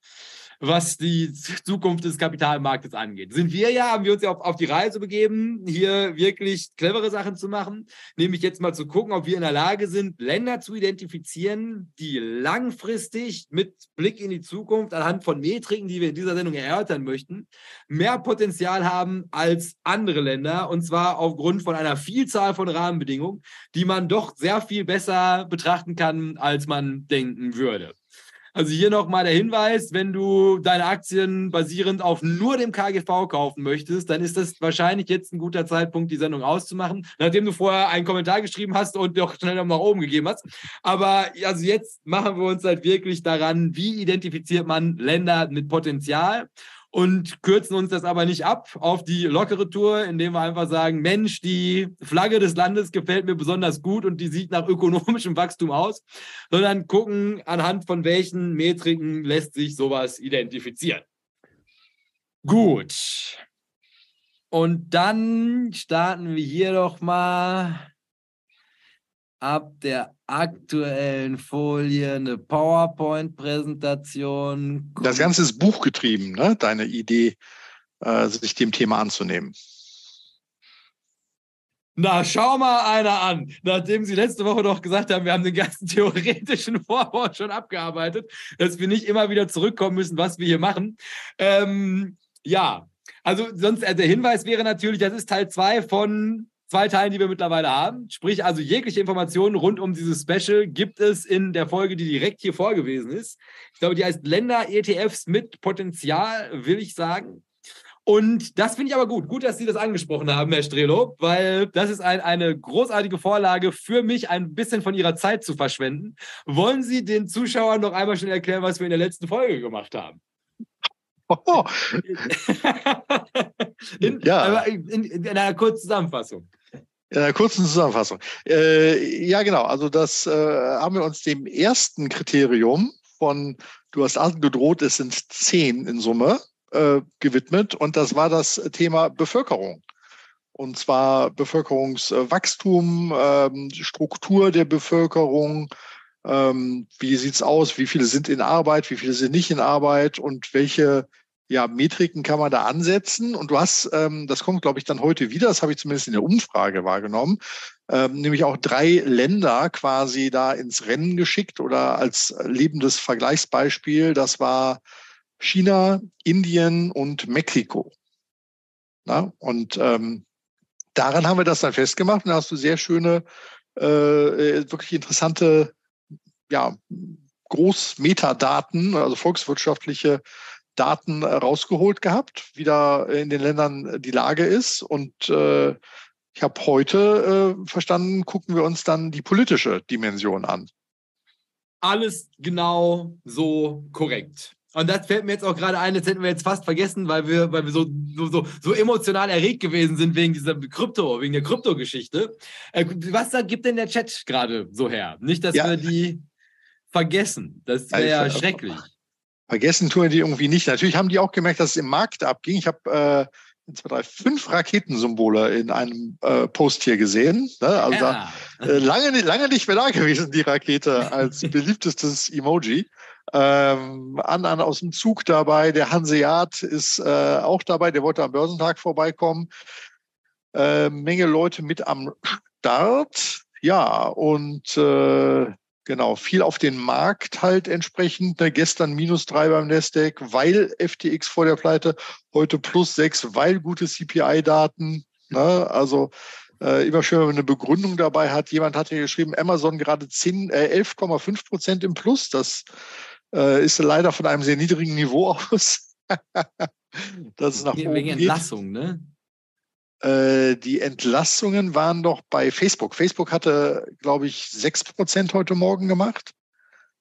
was die Zukunft des Kapitalmarktes angeht. Sind wir ja, haben wir uns ja auf, auf die Reise begeben, hier wirklich clevere Sachen zu machen, nämlich jetzt mal zu gucken, ob wir in der Lage sind, Länder zu identifizieren, die langfristig mit Blick in die Zukunft anhand von Metriken, die wir in dieser Sendung erörtern möchten, mehr Potenzial haben als andere Länder und zwar aufgrund von einer Vielzahl von Rahmenbedingungen, die man doch sehr viel besser betrachten kann, als man denken würde. Also hier nochmal der Hinweis, wenn du deine Aktien basierend auf nur dem KGV kaufen möchtest, dann ist das wahrscheinlich jetzt ein guter Zeitpunkt, die Sendung auszumachen, nachdem du vorher einen Kommentar geschrieben hast und doch schnell nach oben gegeben hast. Aber also jetzt machen wir uns halt wirklich daran, wie identifiziert man Länder mit Potenzial und kürzen uns das aber nicht ab auf die lockere Tour, indem wir einfach sagen, Mensch, die Flagge des Landes gefällt mir besonders gut und die sieht nach ökonomischem Wachstum aus, sondern gucken, anhand von welchen Metriken lässt sich sowas identifizieren. Gut. Und dann starten wir hier doch mal ab der aktuellen Folie eine PowerPoint-Präsentation. Das Ganze ist buchgetrieben, ne? deine Idee, äh, sich dem Thema anzunehmen. Na, schau mal einer an. Nachdem Sie letzte Woche doch gesagt haben, wir haben den ganzen theoretischen Vorbau schon abgearbeitet, dass wir nicht immer wieder zurückkommen müssen, was wir hier machen. Ähm, ja, also sonst äh, der Hinweis wäre natürlich, das ist Teil 2 von zwei Teilen, die wir mittlerweile haben. Sprich, also jegliche Informationen rund um dieses Special gibt es in der Folge, die direkt hier vorgewesen ist. Ich glaube, die heißt Länder-ETFs mit Potenzial, will ich sagen. Und das finde ich aber gut. Gut, dass Sie das angesprochen haben, Herr Strelo, weil das ist ein, eine großartige Vorlage für mich, ein bisschen von Ihrer Zeit zu verschwenden. Wollen Sie den Zuschauern noch einmal schnell erklären, was wir in der letzten Folge gemacht haben? Oh, in, Ja. in, in einer kurzen Zusammenfassung. in einer kurzen Zusammenfassung. Äh, ja, genau. Also das äh, haben wir uns dem ersten Kriterium von, du hast angedroht, es sind zehn in Summe, äh, gewidmet. Und das war das Thema Bevölkerung. Und zwar Bevölkerungswachstum, ähm, Struktur der Bevölkerung, ähm, wie sieht's aus, wie viele sind in Arbeit, wie viele sind nicht in Arbeit und welche ja, Metriken kann man da ansetzen. Und du hast, ähm, das kommt, glaube ich, dann heute wieder, das habe ich zumindest in der Umfrage wahrgenommen, ähm, nämlich auch drei Länder quasi da ins Rennen geschickt oder als lebendes Vergleichsbeispiel. Das war China, Indien und Mexiko. Na? Und ähm, daran haben wir das dann festgemacht und da hast du sehr schöne äh, wirklich interessante, ja, Großmetadaten, also volkswirtschaftliche Daten rausgeholt gehabt, wie da in den Ländern die Lage ist. Und äh, ich habe heute äh, verstanden, gucken wir uns dann die politische Dimension an. Alles genau so korrekt. Und das fällt mir jetzt auch gerade ein, das hätten wir jetzt fast vergessen, weil wir, weil wir so, so, so, so emotional erregt gewesen sind wegen dieser Krypto, wegen der Kryptogeschichte. Äh, was da gibt denn der Chat gerade so her? Nicht, dass ja. wir die vergessen. Das wäre ja schrecklich. Vergessen tun die irgendwie nicht. Natürlich haben die auch gemerkt, dass es im Markt abging. Ich habe äh, zwei, drei, fünf Raketensymbole in einem äh, Post hier gesehen. Ne? Also ja. da, äh, lange, lange nicht mehr da gewesen, die Rakete als beliebtestes Emoji. Ähm, Annan aus dem Zug dabei, der Hanseat ist äh, auch dabei, der wollte am Börsentag vorbeikommen. Äh, Menge Leute mit am Start. Ja, und äh, genau, viel auf den Markt halt entsprechend. Ne, gestern minus drei beim Nasdaq, weil FTX vor der Pleite, heute plus sechs, weil gute CPI-Daten. Ne? Also äh, immer schön, wenn man eine Begründung dabei hat. Jemand hat ja geschrieben, Amazon gerade äh, 11,5 Prozent im Plus. Das äh, ist leider von einem sehr niedrigen Niveau aus. das ist nach Wegen oben Entlassung, geht. ne? Äh, die Entlassungen waren doch bei Facebook. Facebook hatte, glaube ich, 6% heute Morgen gemacht,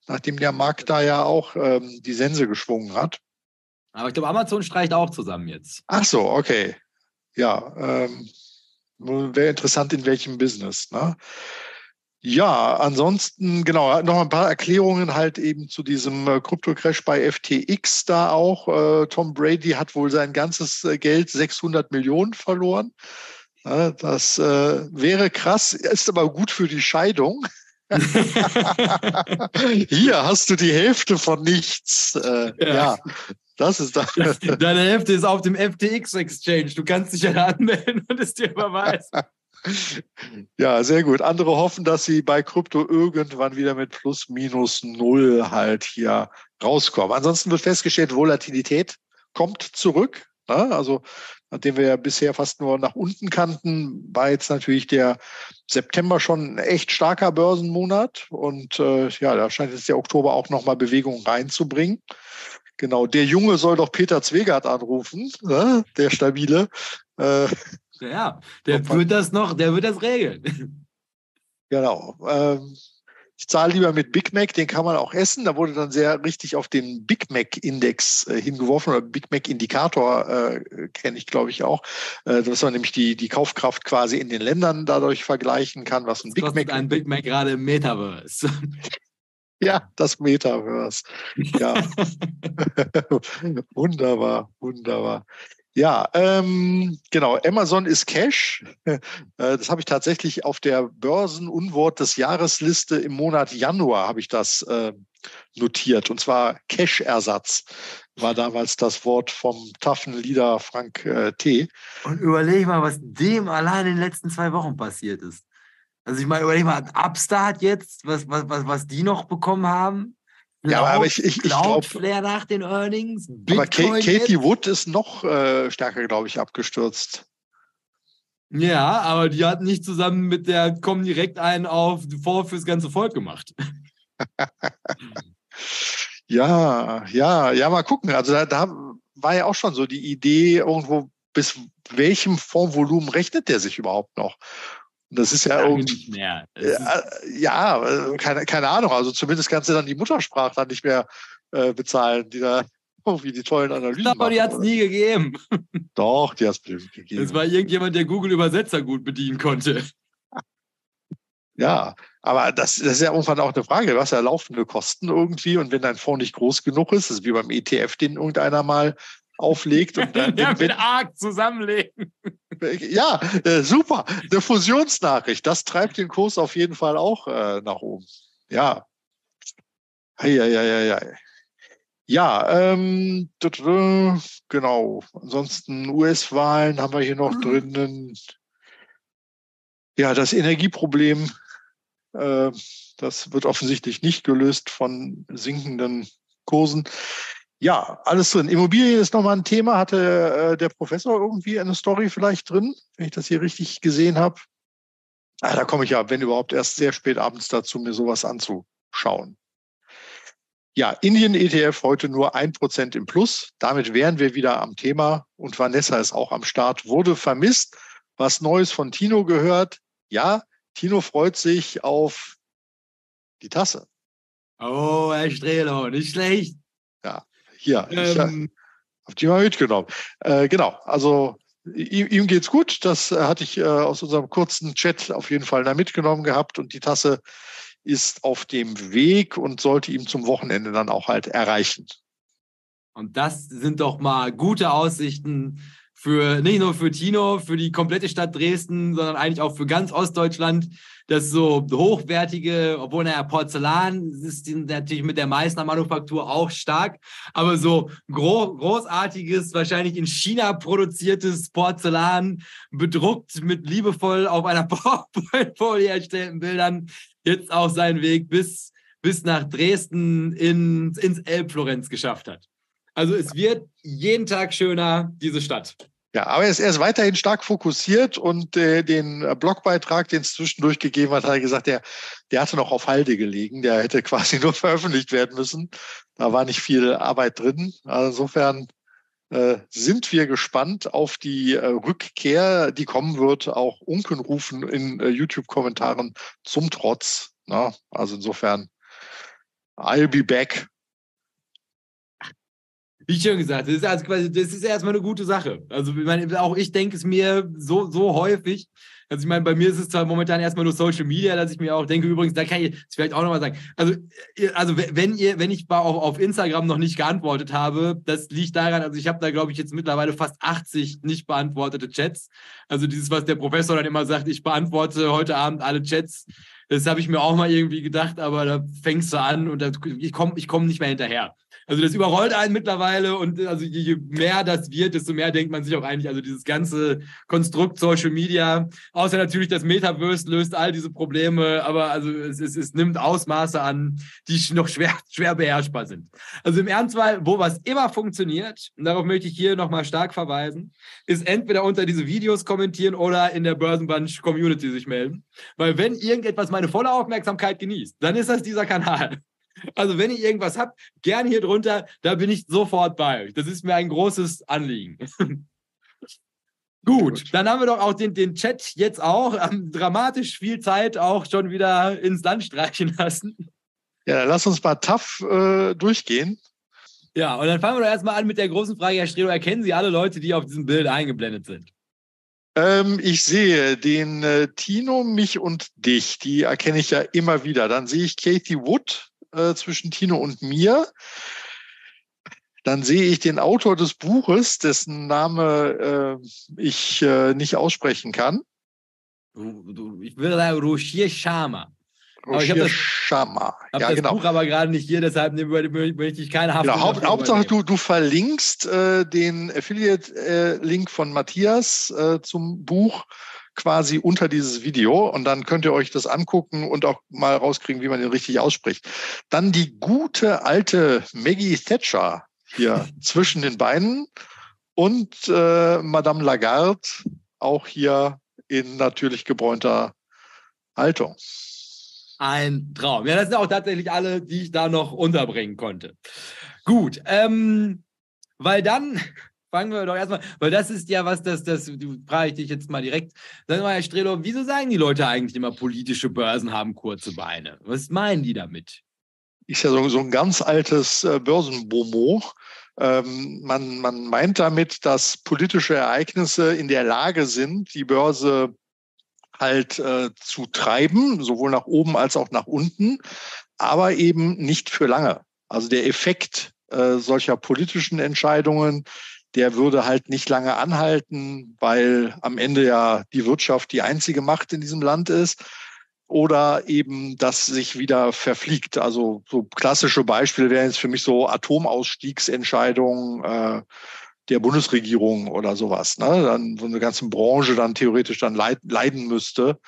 nachdem der Markt da ja auch ähm, die Sense geschwungen hat. Aber ich glaube, Amazon streicht auch zusammen jetzt. Ach so, okay. Ja, ähm, wäre interessant, in welchem Business. Ne? Ja, ansonsten, genau, noch ein paar Erklärungen halt eben zu diesem äh, Krypto-Crash bei FTX da auch. Äh, Tom Brady hat wohl sein ganzes äh, Geld, 600 Millionen verloren. Das wäre krass, ist aber gut für die Scheidung. Hier hast du die Hälfte von nichts. Ja. ja. Das ist das. Deine Hälfte ist auf dem FTX Exchange. Du kannst dich ja anmelden und es dir überweisen. Ja, sehr gut. Andere hoffen, dass sie bei Krypto irgendwann wieder mit plus minus null halt hier rauskommen. Ansonsten wird festgestellt, Volatilität kommt zurück. Ne? Also, nachdem wir ja bisher fast nur nach unten kannten, war jetzt natürlich der September schon ein echt starker Börsenmonat. Und äh, ja, da scheint jetzt der Oktober auch nochmal Bewegung reinzubringen. Genau, der Junge soll doch Peter Zwegert anrufen, ne? der stabile. Äh, ja, der wird das noch, der wird das regeln. Genau. Ähm, ich zahle lieber mit Big Mac, den kann man auch essen. Da wurde dann sehr richtig auf den Big Mac-Index äh, hingeworfen oder Big Mac-Indikator äh, kenne ich, glaube ich, auch. Äh, dass man nämlich die, die Kaufkraft quasi in den Ländern dadurch vergleichen kann, was ein das Big Mac. Ein Big Mac gerade im Metaverse. Ja, das Metaverse. Ja. wunderbar, wunderbar. Ja, ähm, genau. Amazon ist Cash. Äh, das habe ich tatsächlich auf der Börsenunwort des Jahresliste im Monat Januar habe ich das äh, notiert. Und zwar Cash-Ersatz war damals das Wort vom taffen Leader Frank äh, T. Und überleg mal, was dem allein in den letzten zwei Wochen passiert ist. Also ich meine, überleg mal, Upstart jetzt, was, was, was, was die noch bekommen haben. Ja, aber ich, ich, ich glaube. nach den Earnings. Bitcoin aber Katie Wood ist noch äh, stärker, glaube ich, abgestürzt. Ja, aber die hat nicht zusammen mit der kommen direkt einen auf vor fürs ganze Volk gemacht. ja, ja, ja, mal gucken. Also da, da war ja auch schon so die Idee irgendwo, bis welchem Fondsvolumen rechnet der sich überhaupt noch? Das ist ja irgendwie. Mehr. Ja, ja, äh, keine, keine Ahnung. Also zumindest kannst du dann die Muttersprache dann nicht mehr äh, bezahlen, die da irgendwie die tollen Analysen. Aber die hat es nie gegeben. Doch, die hat es gegeben. Es war irgendjemand, der Google Übersetzer gut bedienen konnte. Ja, aber das, das ist ja irgendwann auch eine Frage. Du hast ja laufende Kosten irgendwie und wenn dein Fonds nicht groß genug ist, das ist wie beim ETF, den irgendeiner mal auflegt und dann ja, mit arg zusammenlegen. Ja, äh, super. Eine Fusionsnachricht, das treibt den Kurs auf jeden Fall auch äh, nach oben. Ja. Ja, ja, ja, ja. Ja, ähm, genau. Ansonsten US-Wahlen haben wir hier noch mhm. drinnen. Ja, das Energieproblem, äh, das wird offensichtlich nicht gelöst von sinkenden Kursen. Ja, alles drin. Immobilien ist nochmal ein Thema. Hatte äh, der Professor irgendwie eine Story vielleicht drin, wenn ich das hier richtig gesehen habe? Ah, da komme ich ja, wenn überhaupt, erst sehr spät abends dazu, mir sowas anzuschauen. Ja, Indien ETF heute nur ein Prozent im Plus. Damit wären wir wieder am Thema und Vanessa ist auch am Start. Wurde vermisst. Was Neues von Tino gehört? Ja, Tino freut sich auf die Tasse. Oh, Herr Strelo, nicht schlecht. Ja, hier. Ähm, ich habe die mal mitgenommen. Äh, genau, also ihm, ihm geht's gut. Das äh, hatte ich äh, aus unserem kurzen Chat auf jeden Fall da mitgenommen gehabt und die Tasse ist auf dem Weg und sollte ihm zum Wochenende dann auch halt erreichen. Und das sind doch mal gute Aussichten für nicht nur für Tino, für die komplette Stadt Dresden, sondern eigentlich auch für ganz Ostdeutschland, dass so hochwertige, obwohl naja, Porzellan ist natürlich mit der Meißner Manufaktur auch stark, aber so gro großartiges, wahrscheinlich in China produziertes Porzellan, bedruckt mit liebevoll auf einer PowerPoint-Folie erstellten Bildern, jetzt auch seinen Weg bis, bis nach Dresden in, ins Elbflorenz geschafft hat. Also es wird jeden Tag schöner, diese Stadt. Ja, aber er ist, er ist weiterhin stark fokussiert und äh, den Blogbeitrag, den es zwischendurch gegeben hat, hat er gesagt, der, der hatte noch auf Halde gelegen. Der hätte quasi nur veröffentlicht werden müssen. Da war nicht viel Arbeit drin. Also insofern äh, sind wir gespannt auf die äh, Rückkehr, die kommen wird. Auch Unkenrufen in äh, YouTube-Kommentaren zum Trotz. Na? Also insofern, I'll be back wie schon gesagt, das ist, also quasi, das ist erstmal eine gute Sache. Also ich meine, auch ich denke es mir so, so häufig. Also ich meine, bei mir ist es zwar momentan erstmal nur Social Media, dass ich mir auch denke, übrigens, da kann ich das vielleicht auch nochmal sagen. Also, also wenn ihr, wenn ich auf, auf Instagram noch nicht geantwortet habe, das liegt daran, also ich habe da, glaube ich, jetzt mittlerweile fast 80 nicht beantwortete Chats. Also dieses, was der Professor dann immer sagt, ich beantworte heute Abend alle Chats. Das habe ich mir auch mal irgendwie gedacht, aber da fängst du an und da, ich komme ich komm nicht mehr hinterher. Also das überrollt einen mittlerweile und also je mehr das wird, desto mehr denkt man sich auch eigentlich, also dieses ganze Konstrukt Social Media, außer natürlich das Metaverse löst all diese Probleme, aber also es, es, es nimmt Ausmaße an, die noch schwer, schwer beherrschbar sind. Also im Ernstfall, wo was immer funktioniert, und darauf möchte ich hier nochmal stark verweisen, ist entweder unter diese Videos kommentieren oder in der Börsenbunch Community sich melden. Weil wenn irgendetwas meine volle Aufmerksamkeit genießt, dann ist das dieser Kanal. Also, wenn ihr irgendwas habt, gerne hier drunter, da bin ich sofort bei euch. Das ist mir ein großes Anliegen. Gut, dann haben wir doch auch den, den Chat jetzt auch ähm, dramatisch viel Zeit auch schon wieder ins Land streichen lassen. Ja, dann lass uns mal tough äh, durchgehen. Ja, und dann fangen wir doch erstmal an mit der großen Frage, Herr Stredo, erkennen Sie alle Leute, die auf diesem Bild eingeblendet sind? Ähm, ich sehe den äh, Tino, mich und dich. Die erkenne ich ja immer wieder. Dann sehe ich Katie Wood, äh, zwischen Tino und mir. Dann sehe ich den Autor des Buches, dessen Name äh, ich äh, nicht aussprechen kann. Ich würde sagen Roshir Sharma. Roshir das, Sharma. Ich ja, das genau. Buch aber gerade nicht hier, deshalb möchte ich keine Haft. Genau, Haupt, Hauptsache, du, du verlinkst äh, den Affiliate-Link von Matthias äh, zum Buch quasi unter dieses Video und dann könnt ihr euch das angucken und auch mal rauskriegen, wie man den richtig ausspricht. Dann die gute alte Maggie Thatcher hier zwischen den Beinen und äh, Madame Lagarde auch hier in natürlich gebräunter Haltung. Ein Traum. Ja, das sind auch tatsächlich alle, die ich da noch unterbringen konnte. Gut, ähm, weil dann fangen wir doch erstmal, weil das ist ja was, das, das frage ich dich jetzt mal direkt. Sag mal, Herr Strelo, wieso sagen die Leute eigentlich immer, politische Börsen haben kurze Beine? Was meinen die damit? Ist ja so, so ein ganz altes äh, Börsenbomo. Ähm, man, man meint damit, dass politische Ereignisse in der Lage sind, die Börse halt äh, zu treiben, sowohl nach oben als auch nach unten, aber eben nicht für lange. Also der Effekt äh, solcher politischen Entscheidungen der würde halt nicht lange anhalten, weil am Ende ja die Wirtschaft die einzige Macht in diesem Land ist. Oder eben, dass sich wieder verfliegt. Also so klassische Beispiele wären jetzt für mich so Atomausstiegsentscheidungen äh, der Bundesregierung oder sowas. Ne? Dann so eine ganze Branche dann theoretisch dann leiden müsste.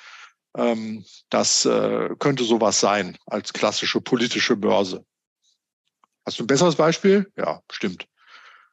Ähm, das äh, könnte sowas sein als klassische politische Börse. Hast du ein besseres Beispiel? Ja, stimmt.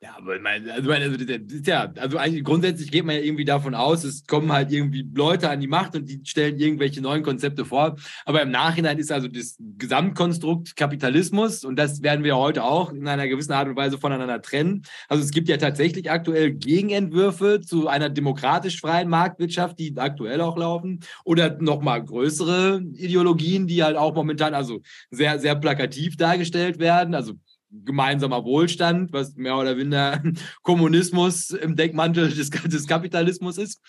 Ja, aber ich meine, also, also, ja, also eigentlich grundsätzlich geht man ja irgendwie davon aus, es kommen halt irgendwie Leute an die Macht und die stellen irgendwelche neuen Konzepte vor. Aber im Nachhinein ist also das Gesamtkonstrukt Kapitalismus und das werden wir heute auch in einer gewissen Art und Weise voneinander trennen. Also es gibt ja tatsächlich aktuell Gegenentwürfe zu einer demokratisch freien Marktwirtschaft, die aktuell auch laufen, oder nochmal größere Ideologien, die halt auch momentan also sehr, sehr plakativ dargestellt werden. Also gemeinsamer Wohlstand, was mehr oder weniger Kommunismus im Deckmantel des, des, Kapitalismus ist.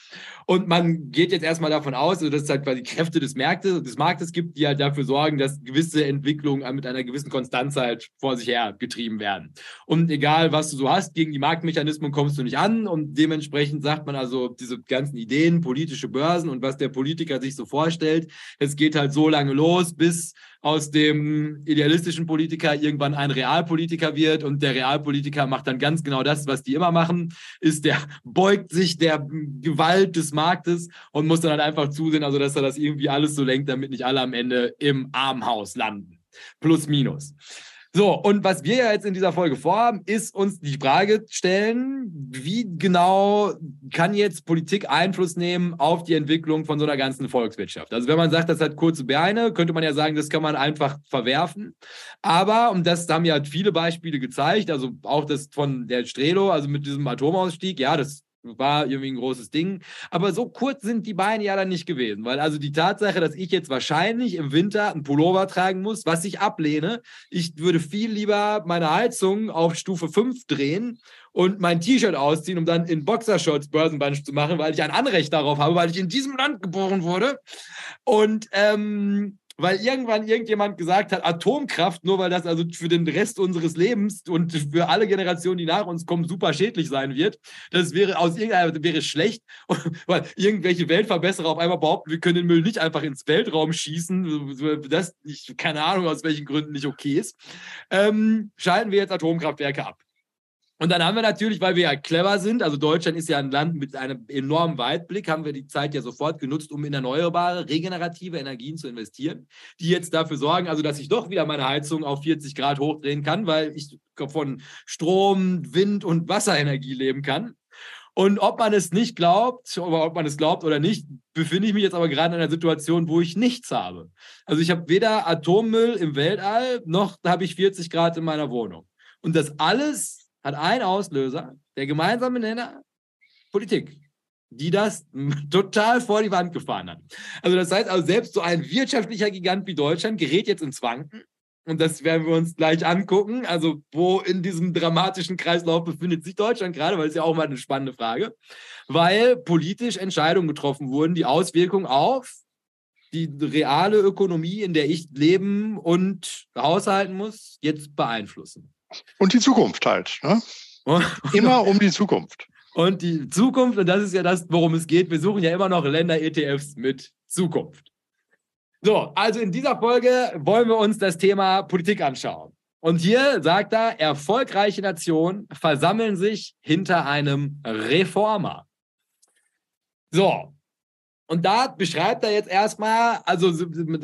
Und man geht jetzt erstmal davon aus, also dass es halt quasi Kräfte des Marktes, des Marktes gibt, die halt dafür sorgen, dass gewisse Entwicklungen mit einer gewissen Konstanz halt vor sich her getrieben werden. Und egal, was du so hast, gegen die Marktmechanismen kommst du nicht an. Und dementsprechend sagt man also, diese ganzen Ideen, politische Börsen und was der Politiker sich so vorstellt, es geht halt so lange los, bis aus dem idealistischen Politiker irgendwann ein Realpolitiker wird und der Realpolitiker macht dann ganz genau das, was die immer machen, ist der beugt sich der Gewalt des Marktes und muss dann halt einfach zusehen, also dass er das irgendwie alles so lenkt, damit nicht alle am Ende im Armhaus landen. Plus minus. So, und was wir ja jetzt in dieser Folge vorhaben, ist uns die Frage stellen, wie genau kann jetzt Politik Einfluss nehmen auf die Entwicklung von so einer ganzen Volkswirtschaft? Also wenn man sagt, das hat kurze Beine, könnte man ja sagen, das kann man einfach verwerfen. Aber, und das haben ja viele Beispiele gezeigt, also auch das von der Strelo, also mit diesem Atomausstieg, ja, das war irgendwie ein großes Ding. Aber so kurz sind die Beine ja dann nicht gewesen, weil also die Tatsache, dass ich jetzt wahrscheinlich im Winter einen Pullover tragen muss, was ich ablehne, ich würde viel lieber meine Heizung auf Stufe 5 drehen und mein T-Shirt ausziehen, um dann in Boxershorts Börsenbunch zu machen, weil ich ein Anrecht darauf habe, weil ich in diesem Land geboren wurde. Und ähm, weil irgendwann irgendjemand gesagt hat, Atomkraft, nur weil das also für den Rest unseres Lebens und für alle Generationen, die nach uns kommen, super schädlich sein wird. Das wäre aus irgendeiner wäre schlecht, weil irgendwelche Weltverbesserer auf einmal behaupten, wir können den Müll nicht einfach ins Weltraum schießen, das nicht, keine Ahnung, aus welchen Gründen nicht okay ist. Ähm, schalten wir jetzt Atomkraftwerke ab. Und dann haben wir natürlich, weil wir ja clever sind, also Deutschland ist ja ein Land mit einem enormen Weitblick, haben wir die Zeit ja sofort genutzt, um in erneuerbare, regenerative Energien zu investieren, die jetzt dafür sorgen, also dass ich doch wieder meine Heizung auf 40 Grad hochdrehen kann, weil ich von Strom, Wind und Wasserenergie leben kann. Und ob man es nicht glaubt, oder ob man es glaubt oder nicht, befinde ich mich jetzt aber gerade in einer Situation, wo ich nichts habe. Also ich habe weder Atommüll im Weltall, noch habe ich 40 Grad in meiner Wohnung. Und das alles hat ein Auslöser, der gemeinsame Nenner, Politik, die das total vor die Wand gefahren hat. Also das heißt, also selbst so ein wirtschaftlicher Gigant wie Deutschland gerät jetzt ins Wanken. Und das werden wir uns gleich angucken. Also, wo in diesem dramatischen Kreislauf befindet sich Deutschland gerade, weil es ja auch mal eine spannende Frage, weil politisch Entscheidungen getroffen wurden, die Auswirkungen auf die reale Ökonomie, in der ich leben und haushalten muss, jetzt beeinflussen. Und die Zukunft halt. Ne? immer um die Zukunft. Und die Zukunft, und das ist ja das, worum es geht, wir suchen ja immer noch Länder-ETFs mit Zukunft. So, also in dieser Folge wollen wir uns das Thema Politik anschauen. Und hier sagt er, erfolgreiche Nationen versammeln sich hinter einem Reformer. So, und da beschreibt er jetzt erstmal, also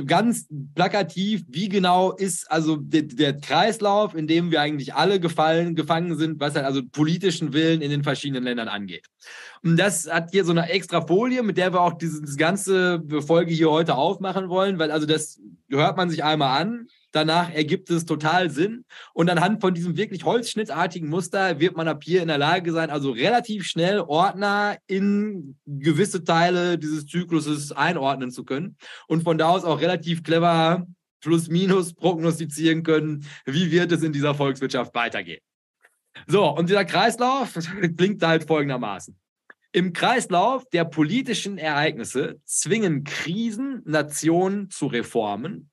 ganz plakativ, wie genau ist also der, der, Kreislauf, in dem wir eigentlich alle gefallen, gefangen sind, was halt also politischen Willen in den verschiedenen Ländern angeht. Und das hat hier so eine extra Folie, mit der wir auch diese, ganze Folge hier heute aufmachen wollen, weil also das hört man sich einmal an, Danach ergibt es total Sinn. Und anhand von diesem wirklich holzschnittartigen Muster wird man ab hier in der Lage sein, also relativ schnell Ordner in gewisse Teile dieses Zykluses einordnen zu können und von da aus auch relativ clever plus minus prognostizieren können, wie wird es in dieser Volkswirtschaft weitergehen. So, und dieser Kreislauf klingt halt folgendermaßen. Im Kreislauf der politischen Ereignisse zwingen Krisen Nationen zu Reformen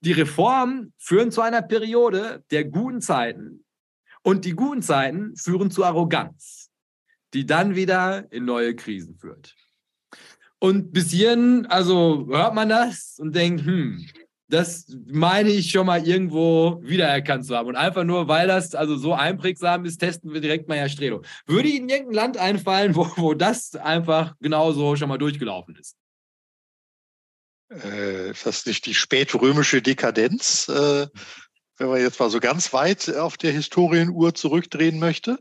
die Reformen führen zu einer Periode der guten Zeiten und die guten Zeiten führen zu Arroganz, die dann wieder in neue Krisen führt. Und bis hierhin, also hört man das und denkt, hm, das meine ich schon mal irgendwo wiedererkannt zu haben. Und einfach nur, weil das also so einprägsam ist, testen wir direkt mal Herr Strelo. Würde Ihnen irgendein Land einfallen, wo, wo das einfach genauso schon mal durchgelaufen ist? Äh, ist das nicht die spätrömische Dekadenz, äh, wenn man jetzt mal so ganz weit auf der Historienuhr zurückdrehen möchte?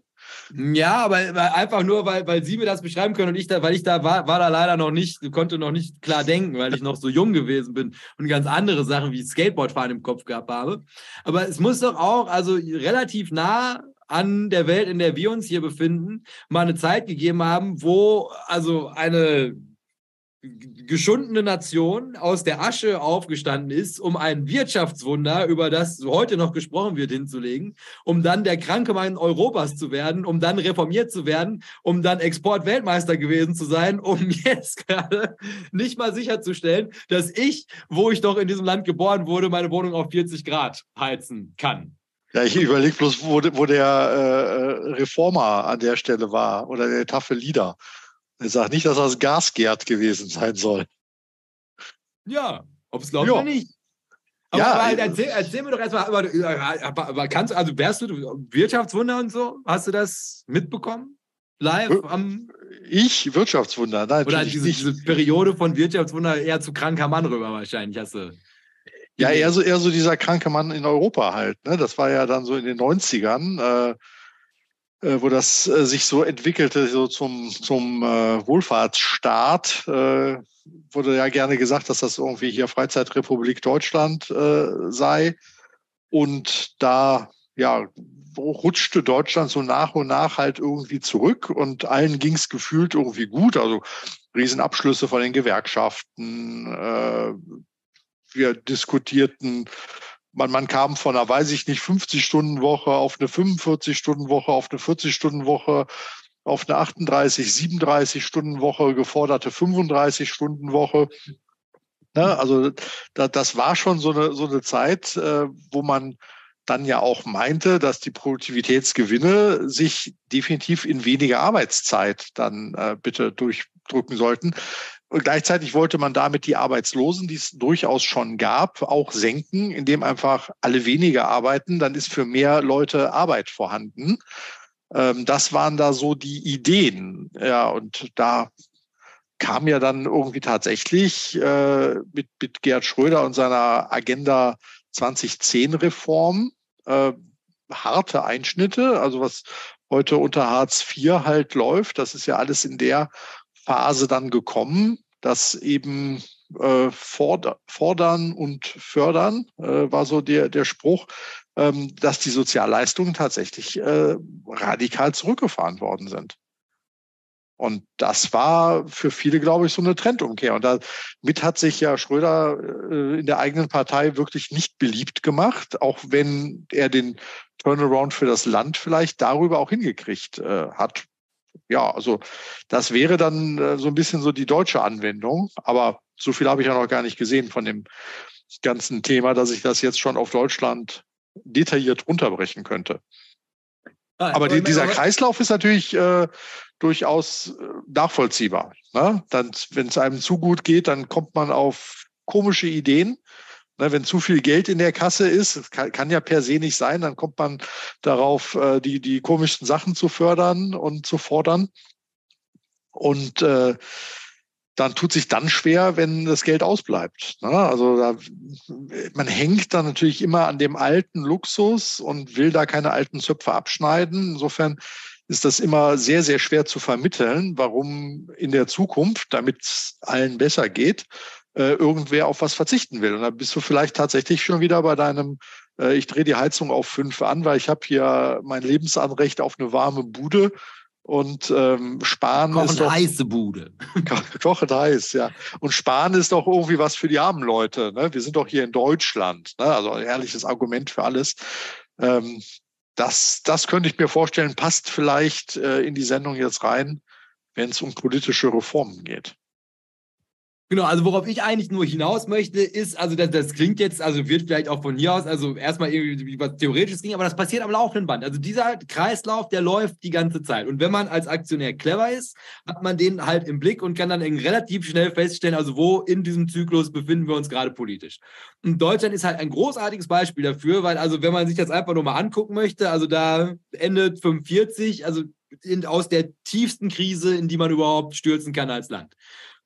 Ja, aber einfach nur, weil, weil Sie mir das beschreiben können und ich da, weil ich da war, war da leider noch nicht, konnte noch nicht klar denken, weil ich noch so jung gewesen bin und ganz andere Sachen wie Skateboardfahren im Kopf gehabt habe. Aber es muss doch auch, also relativ nah an der Welt, in der wir uns hier befinden, mal eine Zeit gegeben haben, wo also eine geschundene Nation aus der Asche aufgestanden ist, um ein Wirtschaftswunder, über das heute noch gesprochen wird, hinzulegen, um dann der kranke Mann Europas zu werden, um dann reformiert zu werden, um dann Exportweltmeister gewesen zu sein, um jetzt gerade nicht mal sicherzustellen, dass ich, wo ich doch in diesem Land geboren wurde, meine Wohnung auf 40 Grad heizen kann. Ja, ich überlege bloß, wo, wo der äh, Reformer an der Stelle war oder der taffe Lieder. Er sagt nicht, dass das Gasgerd gewesen sein soll. Ja, ob es glaubt oder nicht. Aber, ja, aber halt, erzähl, erzähl, mir doch erstmal, aber, aber, aber, kannst also wärst du Wirtschaftswunder und so? Hast du das mitbekommen? Live am. Ich, Wirtschaftswunder, nein. Oder diese, diese, Periode von Wirtschaftswunder eher zu kranker Mann rüber wahrscheinlich, hast du. Ja, eher so, eher so dieser kranke Mann in Europa halt. Ne? Das war ja dann so in den 90ern. Äh, äh, wo das äh, sich so entwickelte, so zum, zum äh, Wohlfahrtsstaat, äh, wurde ja gerne gesagt, dass das irgendwie hier Freizeitrepublik Deutschland äh, sei. Und da ja, rutschte Deutschland so nach und nach halt irgendwie zurück und allen ging es gefühlt irgendwie gut. Also Riesenabschlüsse von den Gewerkschaften. Äh, wir diskutierten man, man kam von einer, weiß ich nicht, 50-Stunden-Woche auf eine 45-Stunden-Woche, auf eine 40-Stunden-Woche, auf eine 38, 37-Stunden-Woche, geforderte 35-Stunden-Woche. Ne? Also da, das war schon so eine, so eine Zeit, äh, wo man dann ja auch meinte, dass die Produktivitätsgewinne sich definitiv in weniger Arbeitszeit dann äh, bitte durchdrücken sollten. Und gleichzeitig wollte man damit die Arbeitslosen, die es durchaus schon gab, auch senken, indem einfach alle weniger arbeiten. Dann ist für mehr Leute Arbeit vorhanden. Ähm, das waren da so die Ideen. Ja, und da kam ja dann irgendwie tatsächlich äh, mit, mit Gerd Schröder und seiner Agenda 2010 Reform äh, harte Einschnitte, also was heute unter Hartz IV halt läuft. Das ist ja alles in der Phase dann gekommen, dass eben äh, fordern und fördern, äh, war so der, der Spruch, ähm, dass die Sozialleistungen tatsächlich äh, radikal zurückgefahren worden sind. Und das war für viele, glaube ich, so eine Trendumkehr. Und damit hat sich ja Schröder äh, in der eigenen Partei wirklich nicht beliebt gemacht, auch wenn er den Turnaround für das Land vielleicht darüber auch hingekriegt äh, hat ja, also das wäre dann äh, so ein bisschen so die deutsche Anwendung. Aber so viel habe ich ja noch gar nicht gesehen von dem ganzen Thema, dass ich das jetzt schon auf Deutschland detailliert runterbrechen könnte. Ah, aber die, dieser Kreislauf ist natürlich äh, durchaus äh, nachvollziehbar. Ne? Wenn es einem zu gut geht, dann kommt man auf komische Ideen. Ne, wenn zu viel Geld in der Kasse ist, kann, kann, ja per se nicht sein, dann kommt man darauf, äh, die, die komischsten Sachen zu fördern und zu fordern. Und äh, dann tut sich dann schwer, wenn das Geld ausbleibt. Ne? Also da, man hängt dann natürlich immer an dem alten Luxus und will da keine alten Zöpfe abschneiden. Insofern ist das immer sehr, sehr schwer zu vermitteln, warum in der Zukunft, damit es allen besser geht, äh, irgendwer auf was verzichten will. Und dann bist du vielleicht tatsächlich schon wieder bei deinem, äh, ich drehe die Heizung auf fünf an, weil ich habe hier mein Lebensanrecht auf eine warme Bude. Und ähm, Sparen Kochend ist doch, heiße Bude. Kochend heiß, ja. Und Sparen ist doch irgendwie was für die armen Leute. Ne? Wir sind doch hier in Deutschland. Ne? Also ein ehrliches Argument für alles. Ähm, das, das könnte ich mir vorstellen, passt vielleicht äh, in die Sendung jetzt rein, wenn es um politische Reformen geht. Genau, also worauf ich eigentlich nur hinaus möchte, ist, also das, das klingt jetzt, also wird vielleicht auch von hier aus, also erstmal irgendwie was Theoretisches ging, aber das passiert am laufenden Band. Also dieser Kreislauf, der läuft die ganze Zeit. Und wenn man als Aktionär clever ist, hat man den halt im Blick und kann dann relativ schnell feststellen, also wo in diesem Zyklus befinden wir uns gerade politisch. Und Deutschland ist halt ein großartiges Beispiel dafür, weil also wenn man sich das einfach nur mal angucken möchte, also da endet 45, also in, aus der tiefsten Krise, in die man überhaupt stürzen kann als Land